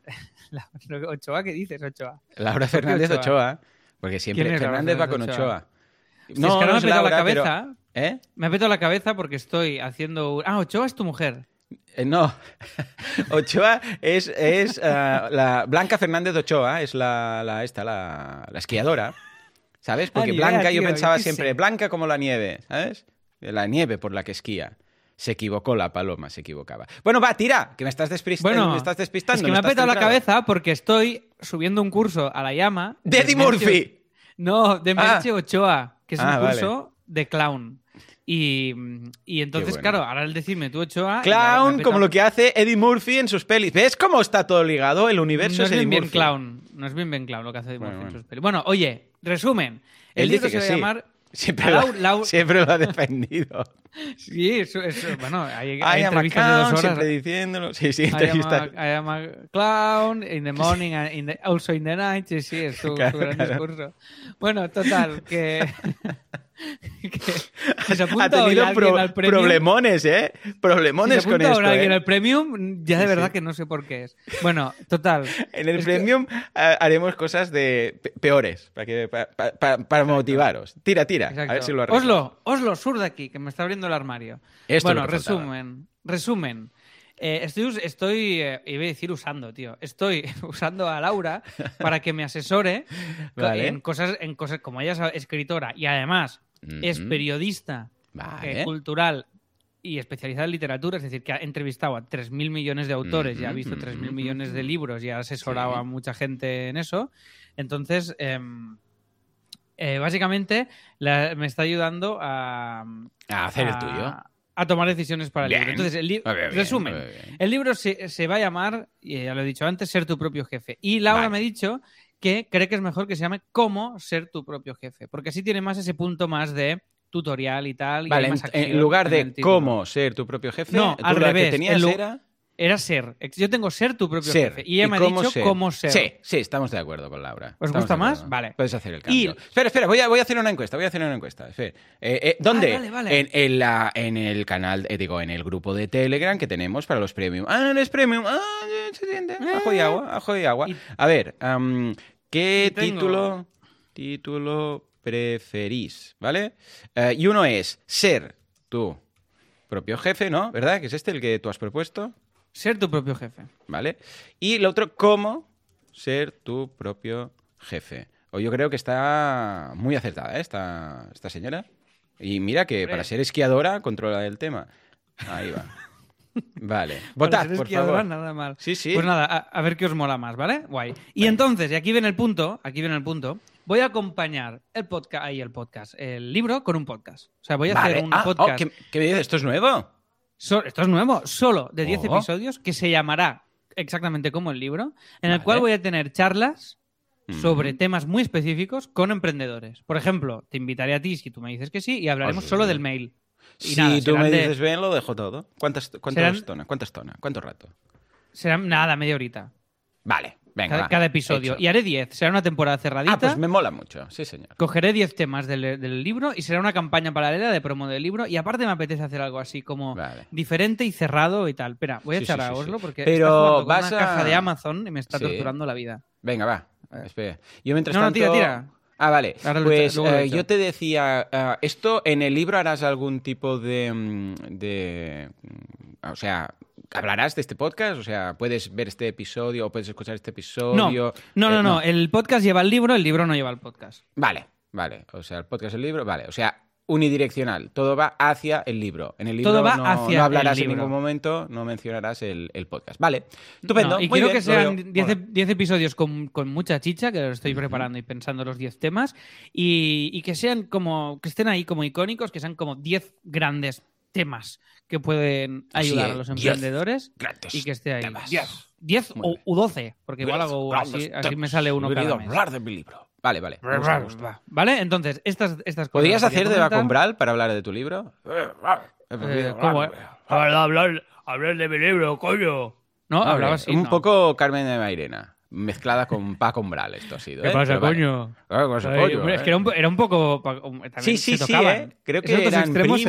Ochoa, ¿qué dices, Ochoa? Laura ¿Por qué Fernández Ochoa? Ochoa. Porque siempre ¿Quién es Laura Fernández va con Ochoa. Ochoa? Si es que ahora me ha petado la pero- cabeza. ¿Eh? Me ha petado la cabeza porque estoy haciendo. Ah, Ochoa es tu mujer. Eh, no. Ochoa es, es ah, la Blanca Fernández Ochoa, es la, la esta, la, la esquiadora. ¿Sabes? Porque idea, Blanca, yo pensaba yo siempre, sé. blanca como la nieve, ¿sabes? La nieve por la que esquía. Se equivocó la paloma, se equivocaba. Bueno, va, tira, que me estás, desprist- Bueno, me estás despistando. es que me ha petado la cabeza porque estoy subiendo un curso a la llama. ¡De Eddie Murphy! No, de Ah. Merche Ochoa, que es Ah, un vale. curso de clown. Y, y entonces, bueno. claro, ahora el decirme tú Ochoa. Clown, como lo que hace Eddie Murphy en sus pelis. ¿Ves cómo está todo ligado? El universo No es es Eddie bien, bien Murphy. clown. No es bien bien clown lo que hace Eddie Bueno, Murphy en sus pelis. Bueno, oye, resumen. El Él libro dice se va a sí. Siempre, Lau- lo, Lau- siempre lo ha defendido. Sí, eso, eso- bueno, hay, hay I am a entrevistas de clown, dos horas. siempre diciéndolo. Sí, sí, I am, entrevistas. a, I am a clown in the morning and in the- also in the night. Sí, sí, es su, su Claro, gran claro. discurso. Bueno, total, que, que, se Ha apunta hoy tenido pro- al premium. problemones, ¿eh? Si se Problemones con esto, ahora alguien ¿eh? al premium, ya de verdad que no sé por qué es. Bueno, total. En el que- premium ah, haremos cosas de pe- peores para, que, pa- pa- pa- para motivaros. Tira, tira. Exacto. A ver si lo arreglo. Oslo, Oslo, sur de aquí, que me está abriendo el armario. Esto bueno, resumen. Resumen. Eh, estoy, estoy eh, iba a decir usando, tío. Estoy usando a Laura para que me asesore Vale. en cosas, en cosas como ella es escritora y además es periodista Vale. eh, cultural y especializada en literatura, es decir, que ha entrevistado a 3.000 millones de autores y ha Ujú, visto ujú, 3.000 millones de libros y ha asesorado Sí. a mucha gente en eso. Entonces, em, eh, básicamente, la- me está ayudando a, A hacer el tuyo. a tomar decisiones para el libro. Entonces, el li- Muy bien, resumen, el libro se, se va a llamar, y ya lo he dicho antes, Ser tu propio jefe. Y Laura Vale. me ha dicho que cree que es mejor que se llame Cómo ser tu propio jefe, porque así tiene más ese punto más de tutorial y tal. Vale, en, más acción en lugar de cómo ser tu propio jefe, No, al lo que revés, tenías era Era ser. Yo tengo ser tu propio ser. jefe. Y ella me ha dicho ser. cómo ser. Sí, sí, estamos de acuerdo con Laura. ¿Os Estamos gusta más? Vale. Puedes hacer el Y- cambio. Espera, espera, voy a, voy a hacer una encuesta, voy a hacer una encuesta. Eh, eh, ¿Dónde? Ah, vale, vale. En, en la, en el canal, eh, digo, en el grupo de Telegram que tenemos para los premium. Ah, eres premium. Ah, se siente. Ajo y agua, ajo y agua. A ver, ¿qué tengo- título, título preferís? ¿Vale? Eh, y uno es ser tu propio jefe, ¿no? ¿Verdad? Que es este el que tú has propuesto. Ser tu propio jefe. ¿vale? Y lo otro, cómo ser tu propio jefe. O yo creo que está muy acertada ¿eh? esta, esta señora. Y mira que para ser esquiadora controla el tema. Ahí va. Vale. Para Votad, por favor. nada mal. Sí, sí. Pues nada, a, a ver qué os mola más, ¿vale? Guay. Y entonces, y aquí viene el punto, aquí viene el punto, voy a acompañar el podcast, ahí el podcast, el libro con un podcast. O sea, voy a Vale. hacer un Ah, oh, podcast. ¿qué, qué me dices? ¿Esto es nuevo? So- esto es nuevo, solo de 10 Oh. episodios, que se llamará exactamente como el libro, en el Vale. cual voy a tener charlas sobre temas muy específicos con emprendedores. Por ejemplo, te invitaré a ti si tú me dices que sí y hablaremos solo del mail. Y Si nada, tú me de- dices bien, lo dejo todo. ¿Cuántas, cuántas Serán- tonas? ¿Cuántas tonas? ¿Cuánto rato? Serán nada, media horita. Vale, venga. Cada, episodio. hecho. Y haré 10. Será una temporada cerradita. Ah, pues me mola mucho. Sí, señor. Cogeré 10 temas del, del libro y será una campaña paralela de promo del libro. Y aparte me apetece hacer algo así como Vale. diferente y cerrado y tal. Espera, voy a Sí, echar sí, a Oslo sí. porque Pero está jugando con vas una a- caja de Amazon y me está torturando la vida. Venga, va. Espera. Yo mientras No, no, tanto... tira, tira. Ah, vale. Ahora pues eh, yo te decía, ah, esto en el libro harás algún tipo de, mm, de, mm, o sea, hablarás de este podcast, o sea, puedes ver este episodio o puedes escuchar este No, episodio. no, no, Eh, no. El podcast lleva el libro, el libro no lleva el podcast. Vale, vale. O sea, el podcast, el libro, vale. O sea, unidireccional. Todo va hacia el libro. En el libro Todo va no, hacia no hablarás el en ningún momento, no mencionarás el, el podcast. Vale. Estupendo. No, y muy quiero bien, que sean veo. 10 Mola. 10 episodios con, con mucha chicha, que lo estoy preparando y pensando los 10 temas, y, y que sean como, que estén ahí como icónicos, que sean como 10 grandes temas que pueden ayudar Sí, a los 10 emprendedores y que esté ahí. temas. 10 Muy o bien. u 12, porque igual hago así, así me sale uno cada mes. hablar de mi libro. Vale, vale. ¿Vale? Entonces, estas, estas cosas. ¿Podrías hacer de. Bacumbral para hablar de tu libro? Eh, ¿Cómo? Hablar, hablar, hablar de mi libro, coño. No, hablaba así. Un no. poco Carmen de Mairena, mezclada con Paco Umbral, esto ha sido. ¿Qué ¿eh? pasa, vale. coño? Ah, ¿qué pasa, Ay, coño, hombre, es eh? que era un, era un poco. también Sí, sí, se sí. ¿eh? Creo que Esos eran primos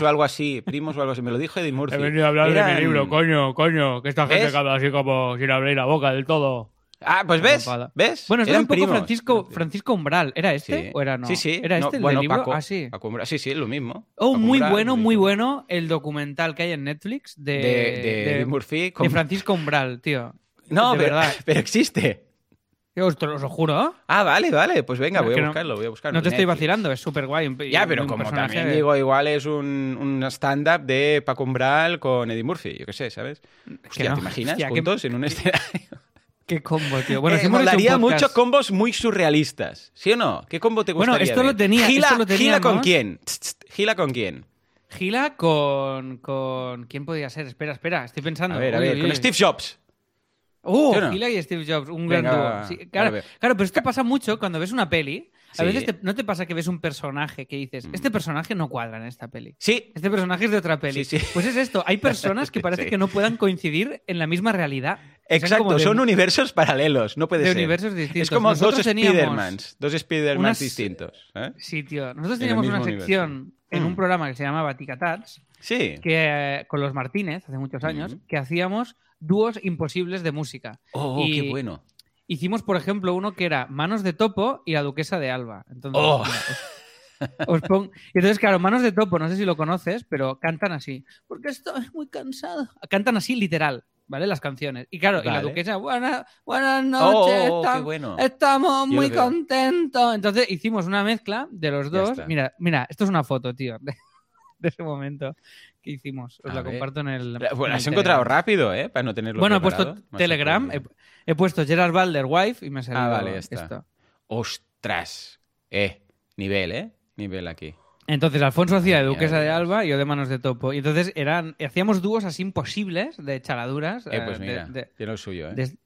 o algo así. Primos o algo así. Me lo dijo Eddie Murphy. He venido a hablar de mi libro, coño, coño. Que esta gente ¿Ves? habla así como sin abrir la boca del todo. Ah, pues ves. ¿ves? Bueno, era un poco primos. Francisco, Francisco Umbral. ¿Era este Sí. o era no? Sí, sí. ¿Era No, este el bueno, del libro? Paco, ah, sí. Paco Umbral. Sí, sí, lo mismo. Oh, Paco muy Umbral, bueno, muy mismo. bueno el documental que hay en Netflix de, De, Murphy. con- de Francisco Umbral, tío. No, de pero, verdad. pero existe. Yo os, te lo os lo juro. Ah, vale, vale. Pues venga, voy a no- buscarlo, voy a buscarlo. No te estoy vacilando, es súper guay. Ya, pero como también digo, igual es un, un stand-up de Paco Umbral con Eddie Murphy, yo qué sé, ¿sabes? Hostia, no. ¿te imaginas? Hostia, Juntos en un escenario. Qué combo, tío. Bueno, Eh, si hemos hecho un molaría podcast- mucho combos muy surrealistas, ¿sí o no? ¿Qué combo te Bueno, gustaría esto lo tenía- Gila, esto lo Gila con quién? Tss, tss, Gila con quién? Gila con, con. ¿Quién podría ser? Espera, espera, estoy pensando. A ver, a Uy, ver, uy, con uy. Steve Jobs. Uh, ¿Sí o no? Y Steve Jobs, un Venga, gran dúo. Sí, claro, a claro, pero esto pasa mucho cuando ves una peli. A Sí. veces te- no te pasa que ves un personaje que dices, Mm. este personaje no cuadra en esta peli. Sí, Este personaje es de otra peli. Sí, sí. Pues es esto, hay personas que parece que no puedan coincidir en la misma realidad. O sea, exacto, de- son universos paralelos, no puede de ser. universos distintos. Es como Nosotros dos Spidermans, dos Spidermans unas- distintos. ¿eh? Sí, tío. Nosotros En teníamos una sección en un Mm. programa que se llamaba Ticatats, Sí. que eh, con los Martínez, hace muchos años, Ujú. que hacíamos dúos imposibles de música. Oh, y- qué bueno. Hicimos, por ejemplo, uno que era Manos de Topo y la Duquesa de Alba. Entonces, Oh. os- pongo- entonces, claro, Manos de Topo, no sé si lo conoces, pero cantan así. Porque estoy muy cansado. Cantan así, literal, ¿vale? Las canciones. Y claro, y la. Duquesa, buenas, buenas Oh, noches, oh, qué estam- bueno. estamos muy contentos. Entonces hicimos una mezcla de los dos. Mira, mira, esto es una foto, tío, de, de ese momento que hicimos. Os A la ver. comparto en el. Bueno, el has encontrado rápido, ¿eh? Para no tenerlo Bueno, he puesto Más Telegram, he, puesto Gerard Balder Wife y me ha salido Ah, vale, está. esto. Ostras. Eh, nivel, ¿eh? Nivel aquí. Entonces, Alfonso hacía de Duquesa de. Alba y yo de Manos de Topo. Y entonces eran, hacíamos dúos así imposibles de chaladuras Eh, pues eh, de- mira, de, tiene lo suyo, ¿eh? de-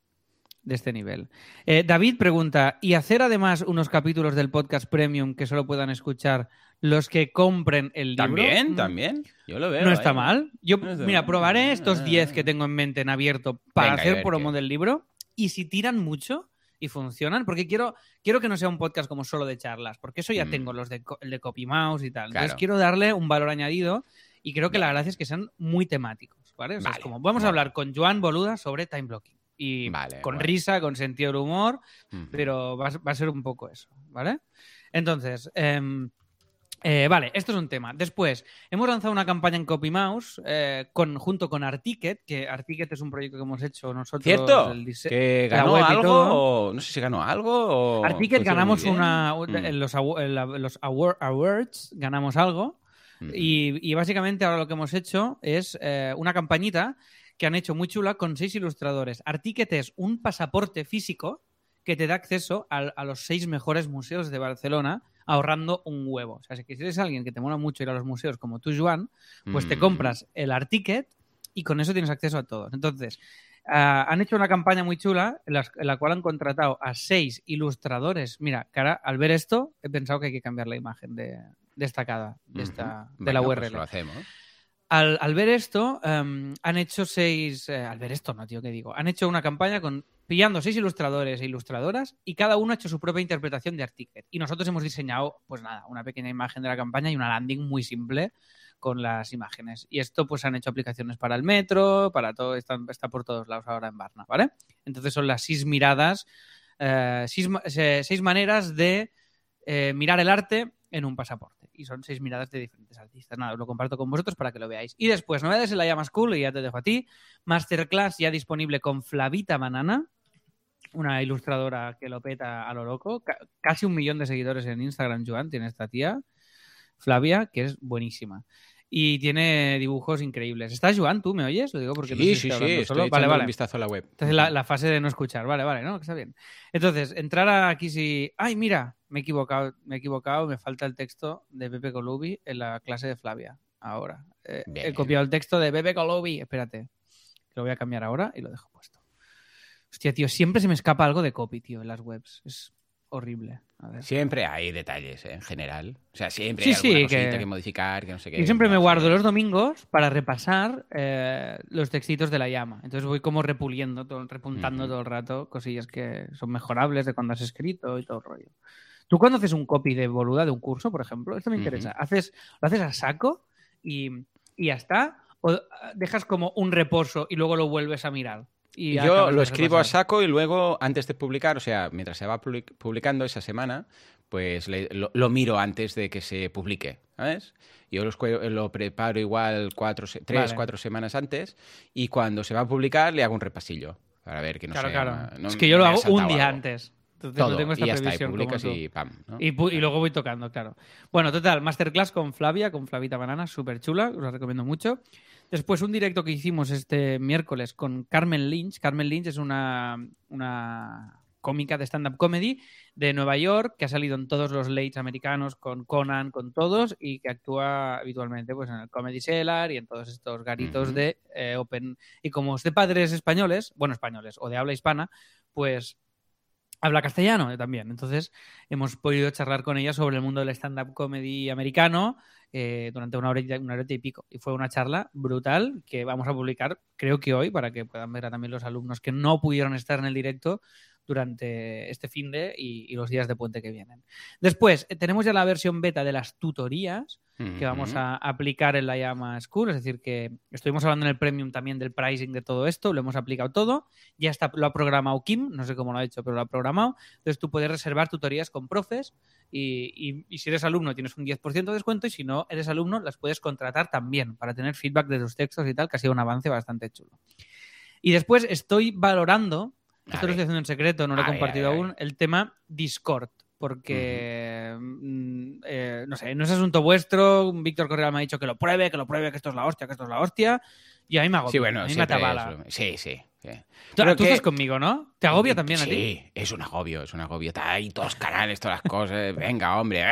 de este nivel. Eh, David pregunta, ¿y hacer además unos capítulos del podcast premium que solo puedan escuchar los que compren el libro? También, Mm, también. Yo lo veo. No está ahí. mal. Yo, No está mira, mal. probaré estos Ah, 10 ah. que tengo en mente en abierto para Venga, hacer ver promo qué. del libro. Y si tiran mucho y funcionan, porque quiero, quiero que no sea un podcast como solo de charlas, porque eso ya Mm. tengo, los de, el de Copy Mouse y tal. Entonces quiero darle un valor añadido y creo que la gracia es que sean muy temáticos, ¿vale? O sea, es como, vamos a hablar con Joan Boluda sobre time blocking. Y Vale, con risa, con sentido del humor, pero va, a- va a ser un poco eso, ¿vale? Entonces, em, eh, vale, esto es un tema. Después, hemos lanzado una campaña en CopyMouse eh, con, junto con Articket, que Articket es un proyecto que hemos hecho nosotros. ¿Cierto? el ¿Que ganó algo? O, no sé si ganó algo o... Articket ganamos una. Mm. En los, awa- en la- los award- awards ganamos algo. Mm. Y, y básicamente ahora lo que hemos hecho es eh, una campañita que han hecho muy chula con seis ilustradores. Articket es un pasaporte físico que te da acceso a, los seis mejores museos de Barcelona ahorrando un huevo. O sea, si eres alguien que te mola mucho ir a los museos como tú, Joan, pues te Mm. compras el Articket y con eso tienes acceso a todos. Entonces, ah, han hecho una campaña muy chula en la, en la cual han contratado a seis ilustradores. Mira, cara, al ver esto he pensado que hay que cambiar la imagen de destacada de, esta, de la Venga, URL. pues lo hacemos. Al, al ver esto, em, han hecho seis. eh, al ver esto, no, tío, ¿qué digo? Han hecho una campaña con pillando seis ilustradores e ilustradoras y cada uno ha hecho su propia interpretación de Articket. Y nosotros hemos diseñado, pues nada, una pequeña imagen de la campaña y una landing muy simple con las imágenes. Y esto, pues han hecho aplicaciones para el metro, para todo, está, está por todos lados ahora en Barna, ¿vale? Entonces son las seis miradas, eh, seis, seis maneras de eh, mirar el arte en un pasaporte. Y son seis miradas de diferentes artistas. Nada, os lo comparto con vosotros para que lo veáis. Y después, novedades en la llama School, y ya te dejo a ti. Masterclass ya disponible con Flavita Banana, una ilustradora que lo peta a lo loco. Ca- casi un millón de seguidores en Instagram, Joan, tiene esta tía, Flavia, que es buenísima. Y tiene dibujos increíbles. ¿Estás, Joan? ¿Tú me oyes? Lo digo porque no sé Sí, sí, estoy solo. Vale, vale. un vistazo a la web. Entonces la, la fase de no escuchar, vale, vale, ¿no? Que está bien. Entonces, entrar aquí si... Ay, mira, me he equivocado, me he equivocado, me falta el texto de Pepe Colubi en la clase de Flavia. Ahora. Eh, he copiado el texto de Pepe Colubi. Espérate, que lo voy a cambiar ahora y lo dejo puesto. Hostia, tío, siempre se me escapa algo de copy, tío, en las webs. Es horrible. A ver. Siempre hay detalles, ¿eh? en general. O sea, siempre Sí, hay alguna sí, cosita que- que... modificar, que no sé qué. Yo siempre me guardo los domingos para repasar eh, los textitos de la llama. Entonces voy como repuliendo, todo, repuntando todo el rato cosillas que son mejorables de cuando has escrito y todo el rollo. Tú cuando haces un copy de boluda de un curso, por ejemplo, esto me interesa, haces, lo haces a saco y, y ya está, o dejas como un reposo y luego lo vuelves a mirar. Y Yo lo escribo a saco y luego, antes de publicar, o sea, mientras se va public- publicando esa semana, pues le- lo, lo miro antes de que se publique, ¿sabes? Yo lo, escue- lo preparo igual cuatro, tres, Vale. cuatro semanas antes y cuando se va a publicar le hago un repasillo para ver que no Claro, sea- claro. no- es que yo lo hago un día algo. antes. Entonces Todo, no tengo esta y ya está, y publicas y pam. ¿no? Y, y luego voy tocando, claro. Bueno, total, masterclass con Flavia, con Flavita Banana, súper chula, os la recomiendo mucho. Después un directo que hicimos este miércoles con Carmen Lynch. Carmen Lynch es una, una cómica de stand-up comedy de Nueva York que ha salido en todos los lates americanos con Conan, con todos y que actúa habitualmente pues, en el Comedy Cellar y en todos estos garitos de eh, Open. Y como es de padres españoles, bueno, españoles o de habla hispana, pues habla castellano eh, también. Entonces hemos podido charlar con ella sobre el mundo del stand-up comedy americano eh, durante una hora, y, una y pico. Y fue una charla brutal que vamos a publicar, creo que hoy, para que puedan ver a también los alumnos que no pudieron estar en el directo durante este fin de y, y los días de puente que vienen. Después, eh, tenemos ya la versión beta de las tutorías que vamos a aplicar en la llama School, es decir, que estuvimos hablando en el premium también del pricing de todo esto, lo hemos aplicado todo, ya está, lo ha programado Kim, no sé cómo lo ha hecho, pero lo ha programado, entonces tú puedes reservar tutorías con profes y, y- y si eres alumno tienes un 10% de descuento y si no eres alumno las puedes contratar también para tener feedback de tus textos y tal, que ha sido un avance bastante chulo. Y después estoy valorando, esto lo estoy haciendo en secreto, no lo he compartido ver, aún, el tema Discord. Porque, mm, eh, no sé, no es asunto vuestro. Víctor Correal me ha dicho que lo pruebe, que lo pruebe, que esto es la hostia, que esto es la hostia. Y a mí me agobia, Sí, bueno, a mí me atabala. Sí, sí. Sí. Tú, Pero tú que- estás conmigo, ¿no? ¿Te agobia también a ti? Sí, es un agobio, es un agobio. Está ahí todos los canales, todas las cosas. Venga, hombre.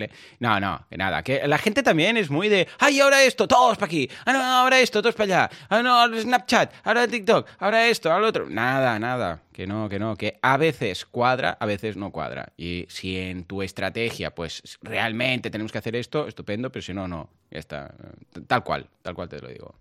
Mi. No, no, que nada. Que la gente también es muy de. ¡Ay, ahora esto! ¡Todos para aquí! ¡Ah, no, ahora esto! ¡Todos para allá! ¡Ah, no! ahora Snapchat! ¡Ahora TikTok! ¡Ahora esto! ¡Ahora lo otro! Nada, nada. Que no, que no. Que a veces cuadra, a veces no cuadra. Y si en tu estrategia, pues realmente tenemos que hacer esto, estupendo, pero si no, no. Ya está. Tal cual, tal cual te lo digo.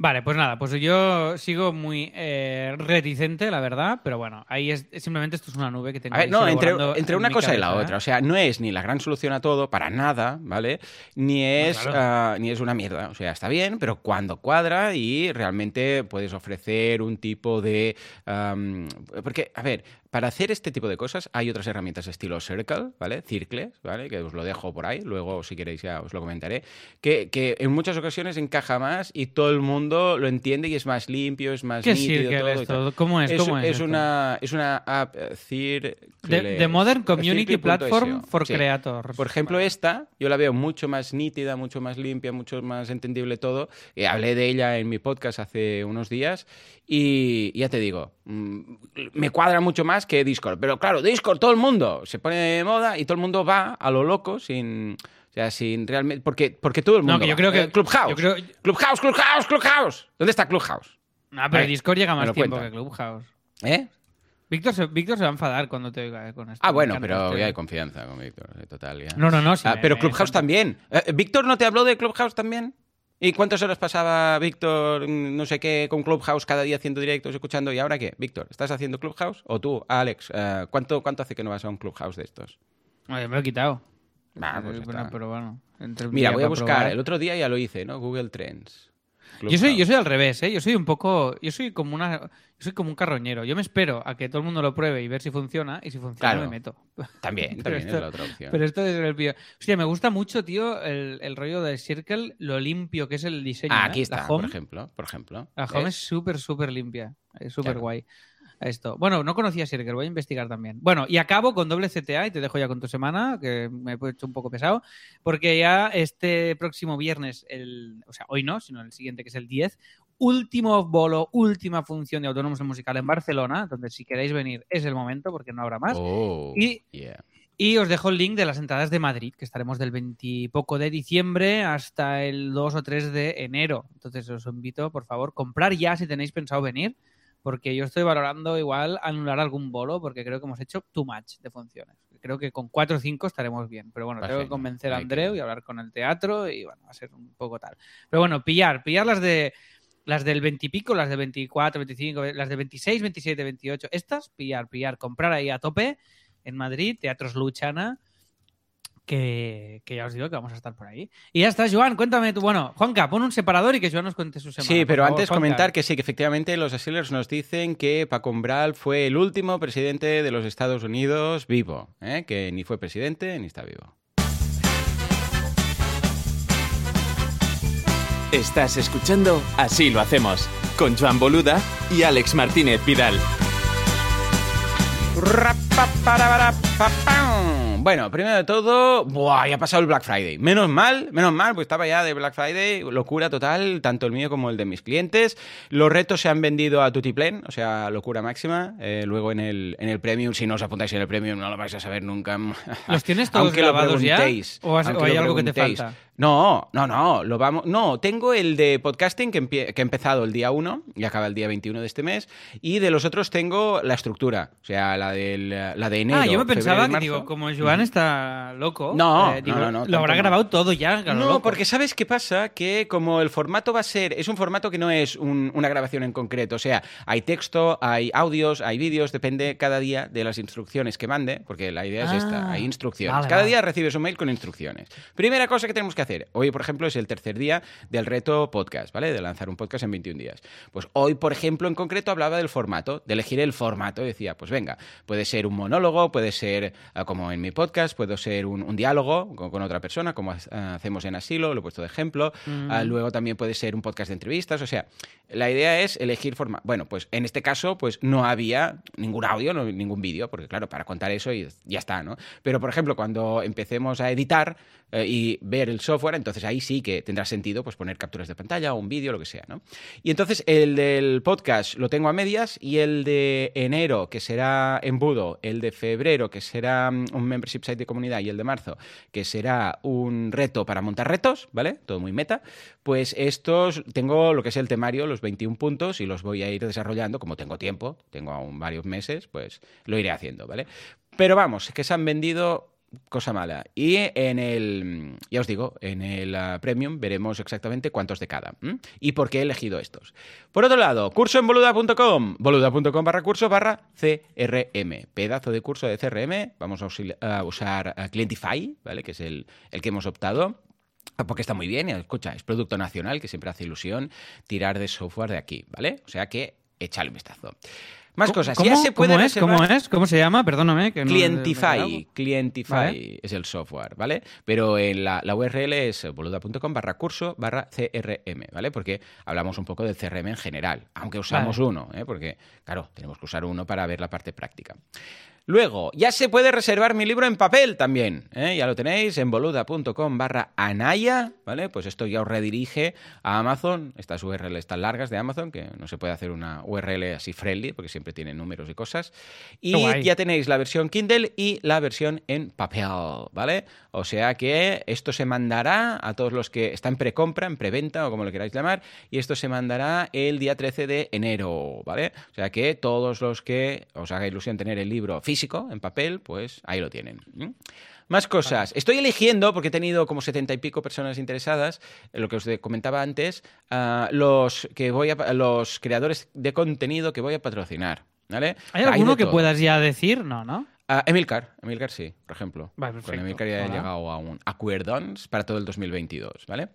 Vale, pues nada, pues yo sigo muy eh, reticente, la verdad, pero bueno, ahí es simplemente esto es una nube que tengo. A ver, no, entre, sobrevolando entre en una cosa y la cabeza, ¿eh? otra. O sea, no es ni la gran solución a todo, para nada, ¿vale? Ni es, claro. ah, ni es una mierda. O sea, está bien, pero cuando cuadra y realmente puedes ofrecer un tipo de... porque, a ver, para hacer este tipo de cosas hay otras herramientas estilo Circle, ¿vale? Circles, ¿vale? Que os lo dejo por ahí, luego si queréis ya os lo comentaré, que, que en muchas ociones encaja más y todo el mundo lo entiende y es más limpio, es más ¿Qué nítido Circle todo es todo? ¿Cómo es? ¿Cómo es esto? una, es una app eh, Circle. The, Modern Community. Platform for Sí. Creators. Por ejemplo, esta yo la veo mucho más nítida, mucho más limpia, mucho más entendible todo. Eh, hablé de ella en mi podcast hace unos días y ya te digo, mm, me cuadra mucho más que Discord. Pero claro, Discord, todo el mundo se pone de moda y todo el mundo va a lo loco sin... O sea, sin realmente... Porque, porque todo el No, mundo que yo va. creo que- Eh, Clubhouse. yo creo- Clubhouse, Clubhouse, Clubhouse. ¿Dónde está Clubhouse? Ah, pero Discord llega más tiempo cuenta. que Clubhouse. ¿Eh? Víctor se, Víctor se va a enfadar cuando te oiga eh, con esto. Ah, bueno, pero este- ya hay confianza con Víctor, eh, total. Ya. No, no, no. sí Ah, me- pero Clubhouse también. ¿Víctor no te habló de Clubhouse también? ¿Y cuántas horas pasaba Víctor, mm, no sé qué, con Clubhouse cada día haciendo directos, escuchando? ¿Y ahora qué? Víctor, ¿estás haciendo Clubhouse? ¿O tú, Alex? eh, ¿cuánto, ¿Cuánto hace que no vas a un Clubhouse de estos? Oye, me lo he quitado. Ah, pues Eh, bueno, pero bueno. Mira, voy a buscar. probar. El otro día ya lo hice, ¿no? Google Trends. Yo soy, yo soy al revés, ¿eh? Yo soy un poco. Yo soy como una. Yo soy como un carroñero. Yo me espero a que todo el mundo lo pruebe y ver si funciona. Y si funciona, Claro. me meto. También, Pero también esto- es la otra opción. Pero esto es el pío. Hostia, me gusta mucho, tío, el, el rollo de Circle, lo limpio que es el diseño. Ah, ¿eh? aquí está, La por home, ejemplo. Por ejemplo. la home es súper, súper limpia. Es súper Claro. guay. Esto. Bueno, no conocía Circle, voy a investigar también. Bueno, y acabo con doble CTA y te dejo ya con tu semana, que me he hecho un poco pesado, porque ya este próximo viernes, el, o sea, hoy no, sino el siguiente, que es el 10, último bolo, última función de Autónomos Musical en Barcelona, donde si queréis venir es el momento, porque no habrá más. Oh, Y- yeah. Y os dejo el link de las entradas de Madrid, que estaremos del 20 y poco de diciembre hasta el 2 o 3 de enero. Entonces os invito, por favor, comprar ya si tenéis pensado venir, porque yo estoy valorando igual anular algún bolo, porque creo que hemos hecho too much de funciones. Creo que con 4 o 5 estaremos bien. Pero bueno, Va tengo que convencer a Andreu y hablar con el teatro y bueno, va a ser un poco tal. Pero bueno, pillar, pillar las de las del 20 y pico, las de 24, 25, las de 26, 27, 28. Estas, pillar, pillar, comprar ahí a tope en Madrid, Teatros Luchana, que, que ya os digo que vamos a estar por ahí. Y ya está, Joan, cuéntame tú. Bueno, Juanca, pon un separador y que Joan nos cuente su semana. Sí, pero favor, antes Juanca. comentar que sí, que efectivamente los Steelers nos dicen que Paco Umbral fue el último presidente de los Estados Unidos vivo, ¿eh? que ni fue presidente ni está vivo. Estás escuchando Así lo hacemos, con Joan Boluda y Alex Martínez Vidal. Bueno, primero de todo, ¡buah! ya ha pasado el Black Friday. Menos mal, menos mal, pues estaba ya de Black Friday, locura total, tanto el mío como el de mis clientes. Los retos se han vendido a tutiplén, o sea, locura máxima. Eh, luego en el, en el Premium, si no os apuntáis en el Premium, no lo vais a saber nunca. ¿Los tienes todos Aunque lo grabados ya? preguntéis, ¿O has- aunque o hay lo algo que te falta? No, no, no, lo vamos. No, tengo el de podcasting que, que ha empezado el día 1 y acaba el día 21 de este mes. Y de los otros tengo la estructura, o sea, la, del, la de enero. ah, yo me pensaba que, digo, como Joan está loco. No, eh, digo, no, no, no, Lo habrá no. grabado todo ya. No, loco. porque ¿sabes qué pasa? Que como el formato va a ser, es un formato que no es un- una grabación en concreto, o sea, hay texto, hay audios, hay vídeos, depende cada día de las instrucciones que mande, porque la idea es Ah, esta, hay instrucciones. vale, cada vale. día recibes un mail con instrucciones. Primera cosa que tenemos que hacer, hoy por ejemplo es el tercer día del reto podcast, ¿vale? De lanzar un podcast en 21 días. Pues hoy, por ejemplo, en concreto hablaba del formato, de elegir el formato, decía, pues venga, puede ser un monólogo, puede ser ah, como en mi podcast, puede ser un, un diálogo con, con otra persona, como ha- hacemos en Asilo, lo he puesto de ejemplo. Ah, luego también puede ser un podcast de entrevistas, o sea, la idea es elegir forma. Bueno, pues en este caso, pues no había ningún audio, no- ningún vídeo, porque claro, para contar eso y ya está, ¿no? Pero, por ejemplo, cuando empecemos a editar eh, y ver el software, entonces ahí sí que tendrá sentido pues poner capturas de pantalla o un vídeo, lo que sea, ¿no? Y entonces el del podcast lo tengo a medias y el de enero, que será embudo, el de febrero, que será mm, un membership site de comunidad y el de marzo, que será un reto para montar retos, ¿vale? Todo muy meta. Pues estos tengo lo que es el temario, los 21 puntos y los voy a ir desarrollando como tengo tiempo, tengo aún varios meses, pues lo iré haciendo, ¿vale? Pero vamos, que se han vendido cosa mala. Y en el, ya os digo, en el ah, Premium veremos exactamente cuántos de cada. Y por qué he elegido estos. Por otro lado, curso en boluda.com, boluda.com barra curso barra CRM. Pedazo de curso de CRM. Vamos a, usar ah, Clientify, ¿vale? Que es el, el que hemos optado. Ah, Porque está muy bien, escucha, es producto nacional, que siempre hace ilusión tirar de software de aquí, ¿vale? O sea que échale un vistazo. Más cosas. ¿Cómo, ya se puede ¿cómo es? ¿Cómo es? ¿Cómo se llama? Perdóname. Que no- Clientify. Clientify Vale. es el software, ¿vale? Pero en la, la URL es boluda.com barra curso barra CRM, ¿vale? Porque hablamos un poco del CRM en general, aunque usamos Vale. uno, ¿eh? Porque, claro, tenemos que usar uno para ver la parte práctica. Luego, ya se puede reservar mi libro en papel también, ¿eh? ya lo tenéis en boluda.com barra anaya, ¿vale? Pues esto ya os redirige a Amazon, estas URLs tan largas de Amazon, que no se puede hacer una URL así friendly, porque siempre tiene números y cosas. Y guay. ya tenéis la versión Kindle y la versión en papel, ¿vale? O sea que esto se mandará a todos los que están en precompra, en preventa o como lo queráis llamar, y esto se mandará el día 13 de enero, ¿vale? O sea que todos los que os haga ilusión tener el libro físico, en papel, pues ahí lo tienen. Más cosas. Estoy eligiendo, porque he tenido como setenta y pico personas interesadas, lo que os comentaba antes, ah, los, que voy a, los creadores de contenido que voy a patrocinar. ¿Vale? ¿Hay alguno que todo. puedas ya decir? No, ¿no? Ah, Emilcar, Emilcar sí, por ejemplo. Vale, Con. Emilcar ya he llegado a un acuerdons para todo el 2022, ¿vale?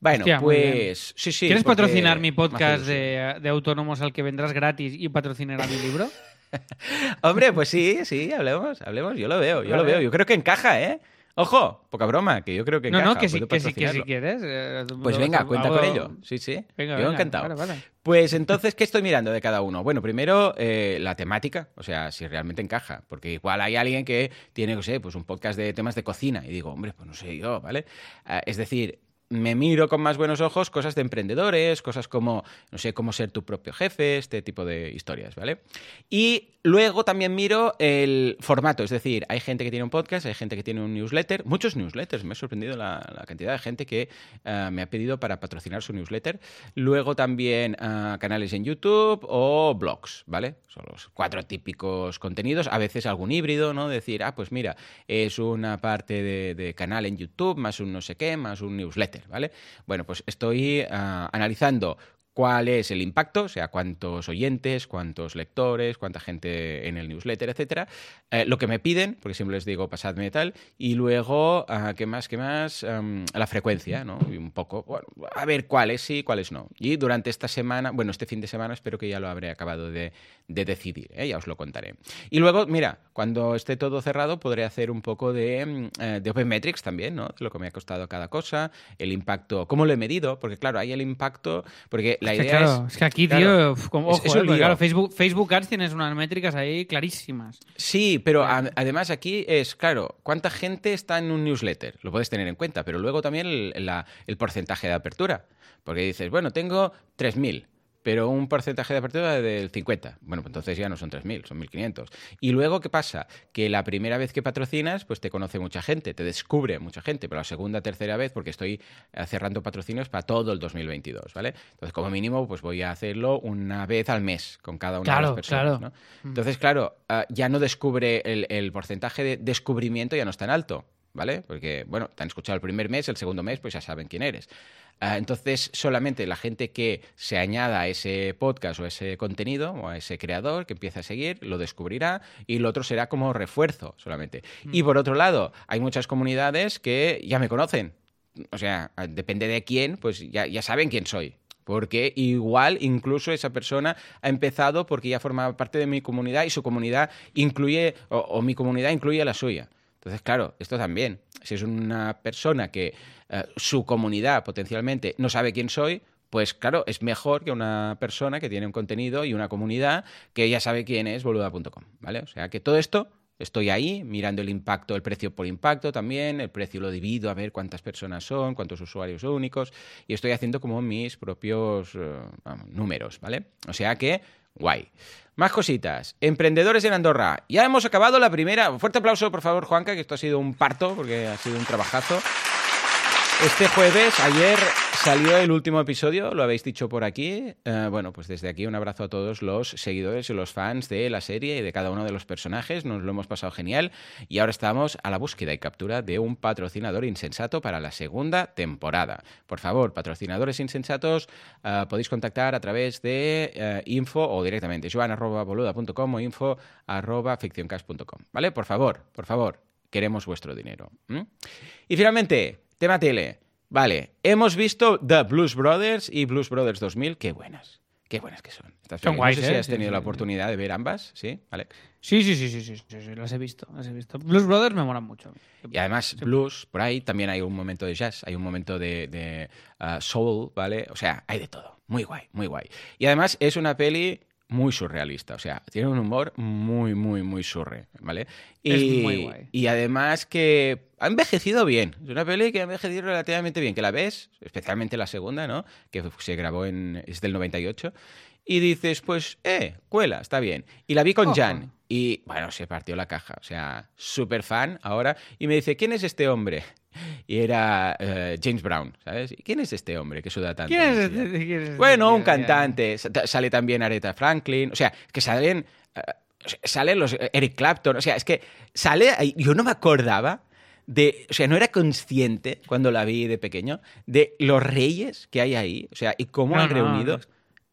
Bueno, Hostia, pues sí, sí. ¿Quieres patrocinar mi podcast de, de autónomos al que vendrás gratis y patrocinará mi libro? Hombre, pues sí, sí, hablemos, hablemos. Yo lo veo, yo lo veo. Yo creo que encaja, ¿eh? Ojo, poca broma, que yo creo que no, encaja. no, que sí, puedo que sí, que patrocinarlo. quieres. eh, Pues venga, cuenta hago- con ello. Sí, sí. Venga, yo venga, encantado. vale, vale. Pues entonces, ¿qué estoy mirando de cada uno? Bueno, primero eh, la temática, o sea, si realmente encaja, porque igual hay alguien que tiene, no sé, pues un podcast de temas de cocina y digo, hombre, pues no sé yo, ¿vale? Ah, es decir, me miro con más buenos ojos cosas de emprendedores, cosas como, no sé, cómo ser tu propio jefe, este tipo de historias, ¿vale? Y luego también miro el formato, es decir, hay gente que tiene un podcast, hay gente que tiene un newsletter, muchos newsletters, me ha sorprendido la, cantidad de gente que ah, me ha pedido para patrocinar su newsletter. Luego también ah, canales en YouTube o blogs, ¿vale? Son los cuatro típicos contenidos, a veces algún híbrido, ¿no? Decir, ah, pues mira, es una parte de canal en YouTube, más un no sé qué, más un newsletter, ¿vale? Bueno, pues estoy ah, analizando cuál es el impacto, o sea, cuántos oyentes, cuántos lectores, cuánta gente en el newsletter, etcétera, eh, lo que me piden, porque siempre les digo pasadme tal, y luego, ah, ¿qué más, qué más? Am, la frecuencia, ¿no? Y un poco, bueno, a ver cuáles sí, cuáles no. Y durante esta semana, bueno, este fin de semana espero que ya lo habré acabado de, de decidir, ¿eh? ya os lo contaré. Y luego, mira, cuando esté todo cerrado podré hacer un poco de, mm, eh, de Open Metrics también, ¿no? Lo que me ha costado cada cosa, el impacto, cómo lo he medido, porque claro, hay el impacto, porque la Es que, idea claro, es... es que aquí, claro, tío, como, es- ojo, es eh, claro, Facebook, Facebook Ads tienes unas métricas ahí clarísimas. Sí, pero a- además aquí es, claro, ¿cuánta gente está en un newsletter? Lo puedes tener en cuenta, pero luego también el, la- el porcentaje de apertura. Porque dices, bueno, tengo 3.000, pero un porcentaje de apertura del 50. Bueno, pues entonces ya no son 3.000, son 1.500. Y luego, ¿qué pasa? Que la primera vez que patrocinas, pues te conoce mucha gente, te descubre mucha gente, pero la segunda, tercera vez, porque estoy eh, cerrando patrocinios para todo el 2022, ¿vale? Entonces, como mínimo, pues voy a hacerlo una vez al mes con cada una de las personas, claro. ¿no? Entonces, claro, ah, ya no descubre el, el porcentaje de descubrimiento, ya no es tan alto, ¿vale? Porque, bueno, te han escuchado el primer mes, el segundo mes, pues ya saben quién eres. Ah, entonces, solamente la gente que se añada a ese podcast o a ese contenido o a ese creador que empieza a seguir, lo descubrirá y lo otro será como refuerzo solamente. Y por otro lado, hay muchas comunidades que ya me conocen. O sea, ah, depende de quién, pues ya, ya saben quién soy. Porque igual incluso esa persona ha empezado porque ya formaba parte de mi comunidad y su comunidad incluye, o, o mi comunidad incluye la suya. Entonces, claro, esto también. Si es una persona que eh, su comunidad potencialmente no sabe quién soy, pues claro, es mejor que una persona que tiene un contenido y una comunidad que ya sabe quién es boluda.com, ¿vale? O sea que todo esto estoy ahí mirando el impacto, el precio por impacto también, el precio lo divido a ver cuántas personas son, cuántos usuarios únicos y estoy haciendo como mis propios eh, números, ¿vale? O sea que guay. Más cositas. Emprendedores en Andorra. Ya hemos acabado la primera. Un fuerte aplauso, por favor, Juanca, que esto ha sido un parto, porque ha sido un trabajazo. Este jueves, ayer, salió el último episodio, lo habéis dicho por aquí. Eh, bueno, pues desde aquí un abrazo a todos los seguidores y los fans de la serie y de cada uno de los personajes. Nos lo hemos pasado genial. Y ahora estamos a la búsqueda y captura de un patrocinador insensato para la segunda temporada. Por favor, patrocinadores insensatos, eh, podéis contactar a través de eh, info o directamente joan.boluda.com o info arroba ficcioncast.com. ¿Vale? Por favor, por favor, queremos vuestro dinero. Y finalmente, tema tele. Vale, hemos visto The Blues Brothers y Blues Brothers 2000. Qué buenas, qué buenas que son. Estas Son guays, no sé si ¿eh? has tenido sí, la sí. oportunidad de ver ambas, ¿sí? Vale. Sí, sí, sí, sí, sí, sí, sí, las he visto, las he visto. Blues Brothers me molan mucho. Y además, blues, por ahí también hay un momento de jazz, hay un momento de, de, ah, soul, ¿vale? O sea, hay de todo. Muy guay, muy guay. Y además es una peli muy surrealista, o sea, tiene un humor muy, muy, muy surre, ¿vale? Y, Es muy guay. y además que ha envejecido bien. Es una peli que ha envejecido relativamente bien, que la ves, especialmente la segunda, ¿no? Que se grabó en... es del 98. Y dices, pues, eh, cuela, está bien. Y la vi con Ojo. Jan. Y bueno, se partió la caja. O sea, súper fan ahora. Y me dice, ¿quién es este hombre? Y era eh, James Brown, ¿sabes? ¿Y quién es este hombre que suda tanto? ¿Quién es este? decía, quién es este Bueno, un cantante. Sa- Sale también Aretha Franklin. O sea, que salen. eh, salen los. eh, Eric Clapton. O sea, es que sale. Yo no me acordaba de. O sea, no era consciente cuando la vi de pequeño de los reyes que hay ahí. O sea, y cómo No, han no, reunido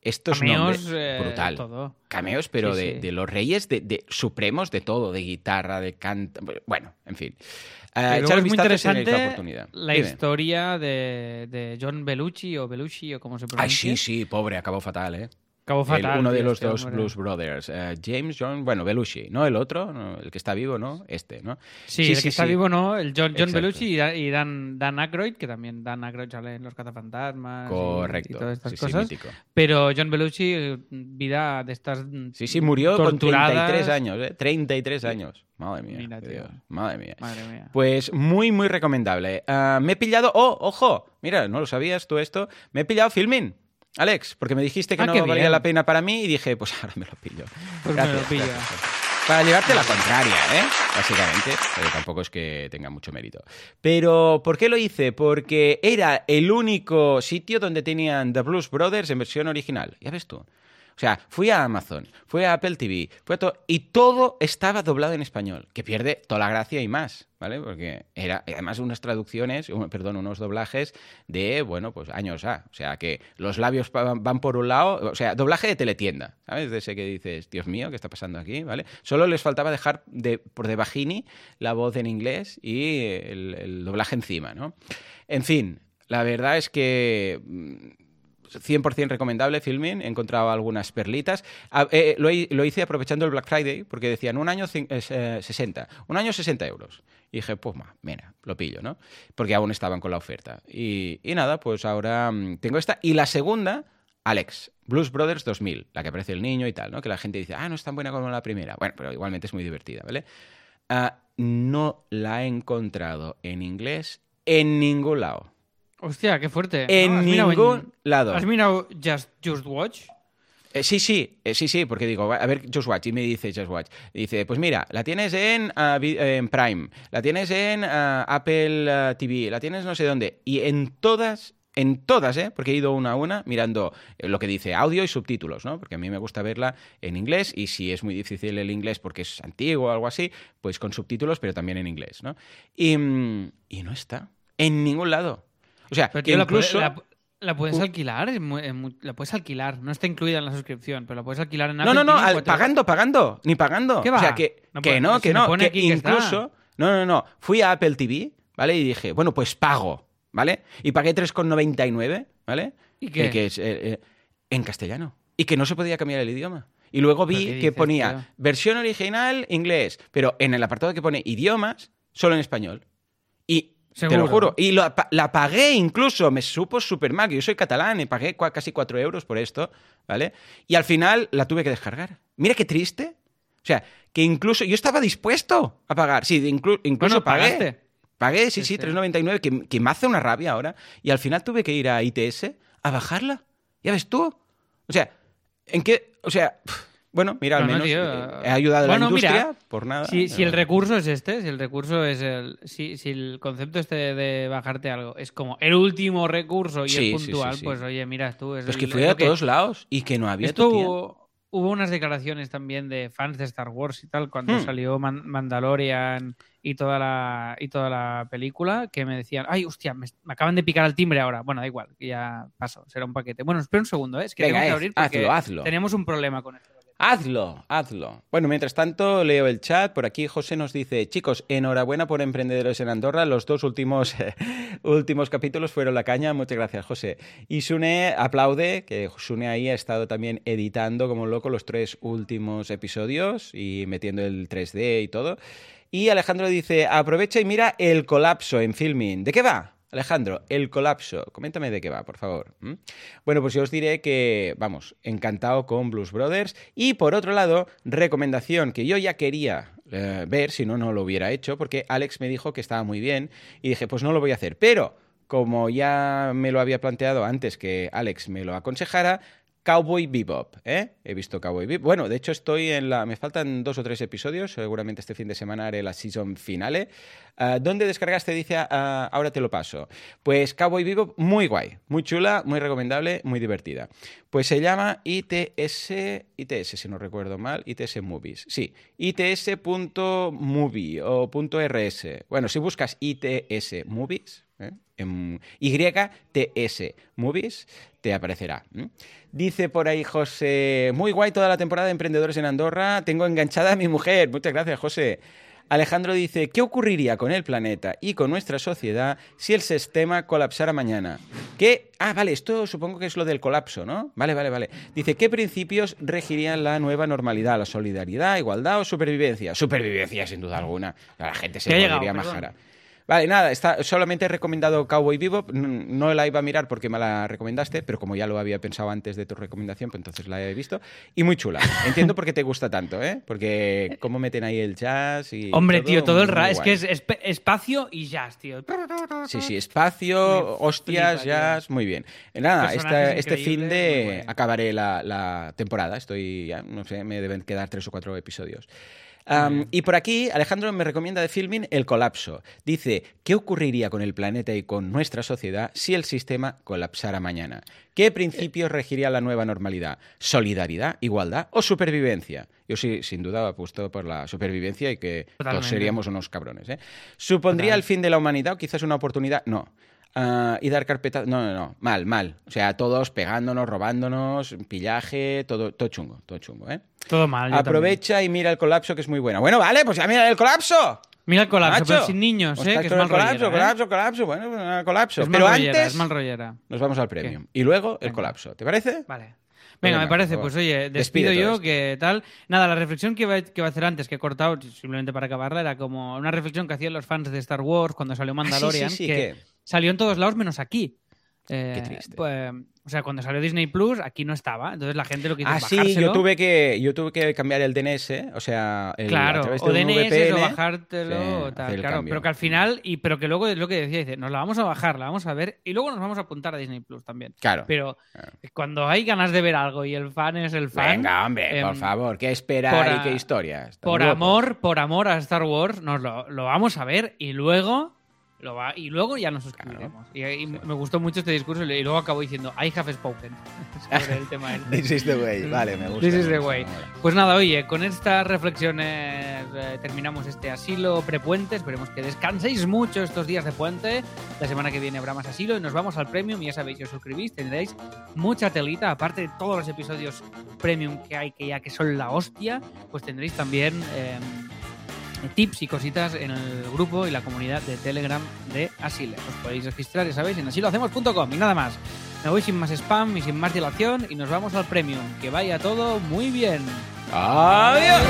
estos Cameos, nombres. eh, brutal. todo. Cameos, pero Sí, de, sí. de los reyes de, de supremos de todo, de guitarra, de canto. Bueno, en fin. Uh, es muy interesante la oportunidad. la historia de, de John Belushi o Belushi o como se Ay, pronuncia. sí, sí, pobre, acabó fatal, ¿eh? El- fatal. uno de los dos. Blues Brothers. Eh, James John, bueno, Belushi, ¿no? El otro, ¿no? el que está vivo, ¿no? Este, ¿no? Sí, Sí, el sí, que está vivo, ¿no? El John, John. Belushi y, Dan, Dan, Aykroyd, que también Dan Aykroyd sale en Los Cazafantasmas. Correcto. Y, todas estas cosas. Pero John Belushi, eh, vida de estas. Sí, sí, murió con torturadas. 33 años, ¿eh? 33 años. Madre mía. Mira, tío. Dios, madre mía. Madre mía. Pues muy, muy recomendable. Ah, me he pillado. ¡Oh, ojo! Mira, no lo sabías tú esto. Me he pillado Filmin. Alex, porque me dijiste que Ah, no valía bien. la pena para mí y dije, pues ahora me lo pillo. Pues me lo pillo. Para llevarte la contraria, ¿eh? Básicamente, pero tampoco es que tenga mucho mérito. Pero, ¿por qué lo hice? Porque era el único sitio donde tenían The Blues Brothers en versión original. Ya ves tú. O sea, fui a Amazon, fui a Apple TV, fui a todo, y todo estaba doblado en español, que pierde toda la gracia y más, ¿vale? Porque era, además, unas traducciones, perdón, unos doblajes de, bueno, pues años A. O sea, que los labios van por un lado, o sea, doblaje de teletienda, ¿sabes? De ese que dices, Dios mío, ¿qué está pasando aquí? ¿Vale? Solo les faltaba dejar de, por debajini la voz en inglés y el, el doblaje encima, ¿no? En fin, la verdad es que mm, 100% recomendable Filmin, he encontrado algunas perlitas. Ah, eh, lo, hi- lo hice aprovechando el Black Friday porque decían un año eh, 60, un año 60 euros. Y dije, pues ma, mira, lo pillo, ¿no? Porque aún estaban con la oferta. Y, y nada, pues ahora mm, tengo esta. Y la segunda, Alex, Blues Brothers 2000, la que aparece el niño y tal, ¿no? Que la gente dice, ah, no es tan buena como la primera. Bueno, pero igualmente es muy divertida, ¿vale? Ah, no la he encontrado en inglés en ningún lado. Hostia, qué fuerte. En ¿no? ¿Has mirado ningún lado. ¿Has mirado Just, Just Watch? Eh, sí, sí, eh, sí, sí, porque digo, a ver, Just Watch, y me dice Just Watch, dice, pues mira, la tienes en, ah, en Prime, la tienes en ah, Apple ah, TV, la tienes no sé dónde, y en todas, en todas, ¿eh? Porque he ido una a una mirando eh, lo que dice audio y subtítulos, ¿no? Porque a mí me gusta verla en inglés, y si es muy difícil el inglés porque es antiguo o algo así, pues con subtítulos, pero también en inglés, ¿no? Y, mm, y no está, en ningún lado. O sea, Pero que tío, la puede- incluso... la, la puedes alquilar, la puedes alquilar, no está incluida en la suscripción, pero la puedes alquilar en No, Apple no, no, al- cuatro- pagando, pagando, ni pagando. ¿Qué O sea, va? que No que no, que no, que incluso... No, no, no, fui a Apple TV, ¿vale? Y dije, bueno, pues pago, ¿vale? Y pagué 3,99, ¿vale? ¿Y Eh, qué? que es, eh, eh, en castellano. Y que no se podía cambiar el idioma. Y luego ¿Pero vi que dices, ponía tío? versión original inglés, pero en el apartado que pone idiomas, solo en español. Y te lo juro, y lo la pagué incluso, me supo súper mal, yo soy catalán y pagué casi 4 euros por esto, ¿vale? Y al final la tuve que descargar. Mira qué triste. O sea, que incluso yo estaba dispuesto a pagar. Sí, inclu- incluso Bueno, pagué. pagaste. Pagué, sí, Sí, sí, sí. 3,99, que, que me hace una rabia ahora. Y al final tuve que ir a ITS a bajarla. Ya ves tú. O sea, ¿en qué? O sea, pf, bueno, mira, al No, no, menos tío. eh, he ayudado a la Bueno, industria mira, por nada. Si, si el recurso es este, si el recurso es el. Si, si el concepto este de bajarte algo es como el último recurso y Sí, puntual, sí. pues oye, mira tú. Es Pero es que es a que- todos lados y que no había Esto hubo, hubo unas declaraciones también de fans de Star Wars y tal cuando Hmm. salió Man- Mandalorian y toda la y toda la película que me decían, ay, hostia, me, me acaban de picar al timbre ahora. Bueno, da igual, que ya pasó, será un paquete. Bueno, espera un segundo, ¿eh? es que Venga, tengo que eh, abrir porque hazlo, hazlo. tenemos un problema con esto. Hazlo, hazlo. Bueno, mientras tanto, leo el chat. Por aquí José nos dice, chicos, enhorabuena por Emprendedores en Andorra. Los dos últimos, últimos capítulos fueron la caña. Muchas gracias, José. Y Sune aplaude, que Sune ahí ha estado también editando como loco los tres últimos episodios y metiendo el 3D y todo. Y Alejandro dice, aprovecha y mira el colapso en filming. ¿De qué va? Alejandro, el colapso. Coméntame de qué va, por favor. Bueno, pues yo os diré que, vamos, encantado con Blues Brothers. Y por otro lado, recomendación que yo ya quería eh, ver, si no, no lo hubiera hecho, porque Alex me dijo que estaba muy bien y dije, pues no lo voy a hacer. Pero, como ya me lo había planteado antes que Alex me lo aconsejara, Cowboy Bebop, ¿eh? He visto Cowboy Bebop. Bueno, de hecho estoy en la... Me faltan dos o tres episodios, seguramente este fin de semana haré la season finale. Ah, ¿Dónde descargaste? Dice, ah, ahora te lo paso. Pues Cowboy Bebop, muy guay, muy chula, muy recomendable, muy divertida. Pues se llama ITS, ITS si no recuerdo mal, ITS Movies. Sí, ITS.movie o .rs. Bueno, si buscas ITS Movies, ¿eh? En YTS Movies, te aparecerá. Dice por ahí José, muy guay toda la temporada de Emprendedores en Andorra, tengo enganchada a mi mujer. Muchas gracias, José. Alejandro dice, ¿qué ocurriría con el planeta y con nuestra sociedad si el sistema colapsara mañana? ¿Qué? Ah, vale, esto supongo que es lo del colapso, ¿no? Vale, vale, vale. Dice, ¿qué principios regirían la nueva normalidad? ¿La solidaridad, igualdad o supervivencia? Supervivencia, sin duda alguna. La gente se volvería majara. Vale, nada, está, solamente he recomendado Cowboy Bebop. n- No la iba a mirar porque me la recomendaste, pero como ya lo había pensado antes de tu recomendación, pues entonces la he visto. Y muy chula. Entiendo por qué te gusta tanto, ¿eh? Porque cómo meten ahí el jazz y. Hombre, tío, todo el rato. Es que es esp- espacio y jazz, tío. Sí, sí, espacio, Me hostias, flipa, jazz, muy bien. Nada, esta- este fin de acabaré la, la temporada. Estoy, ya, no sé, me deben quedar tres o cuatro episodios. Um, y por aquí, Alejandro me recomienda de filming El colapso. Dice, ¿qué ocurriría con el planeta y con nuestra sociedad si el sistema colapsara mañana? ¿Qué principios regiría la nueva normalidad? ¿Solidaridad, igualdad o supervivencia? Yo sí, sin duda apuesto por la supervivencia y que todos seríamos unos cabrones. ¿eh? ¿Supondría el fin de la humanidad o quizás una oportunidad? No. Ah, y dar carpeta. No, no, no. Mal, mal. O sea, todos pegándonos, robándonos, pillaje, todo, todo chungo, todo chungo, ¿eh? Todo mal. Aprovecha y mira el colapso, que es muy buena. Bueno, vale, pues ya mira el colapso. Mira el colapso, Macho. pero sin niños, ¿eh? Que es mal colapso, rollera, ¿eh? colapso, colapso. Bueno, bueno, colapso. Es Pero mal rollera, antes es mal rollera. nos vamos al premium. Y luego el colapso. ¿Te parece? Vale. Venga, Venga, me parece, pues oye, despido yo, esto. que tal. Nada, la reflexión que iba, a- que iba a hacer antes, que he cortado simplemente para acabarla, era como una reflexión que hacían los fans de Star Wars cuando salió Ah, sí, sí, Mandalorian, sí, que ¿qué? Salió en todos lados menos aquí. Eh, Qué triste. pues, O sea, cuando salió Disney Plus, aquí no estaba. Entonces la gente lo que hizo Ah, sí, yo tuve, que, yo tuve que cambiar el DNS, o sea, el, a Claro, o un DNS VPN. o bajártelo, Sí, o hacer tal, el claro, cambio. pero que al final, y pero que luego es lo que decía, dice, nos la vamos a bajar, la vamos a ver, y luego nos vamos a apuntar a Disney Plus también. Claro. Pero Claro. cuando hay ganas de ver algo y el fan es el fan, Venga, hombre, por em, favor, ¿qué espera por y qué historias? por amor, por amor a Star Wars, nos lo, lo vamos a ver y luego lo va, y luego ya nos suscribiremos. Y, y me gustó mucho este discurso y luego acabo diciendo I have spoken sobre el tema este. This is the way, vale, me gusta. This is the way. Pues nada, oye, con estas reflexiones eh, terminamos este asilo prepuente. Esperemos que descanséis mucho estos días de puente. La semana que viene habrá más asilo y nos vamos al premium. Ya sabéis, si os suscribís tendréis mucha telita. Aparte de todos los episodios premium que hay, que ya que son la hostia, pues tendréis también eh, tips y cositas en el grupo y la comunidad de Telegram de Asile. Os podéis registrar, ya sabéis, en asilohacemos.com. Y nada más. Me voy sin más spam y sin más dilación y nos vamos al premium. Que vaya todo muy bien. Adiós.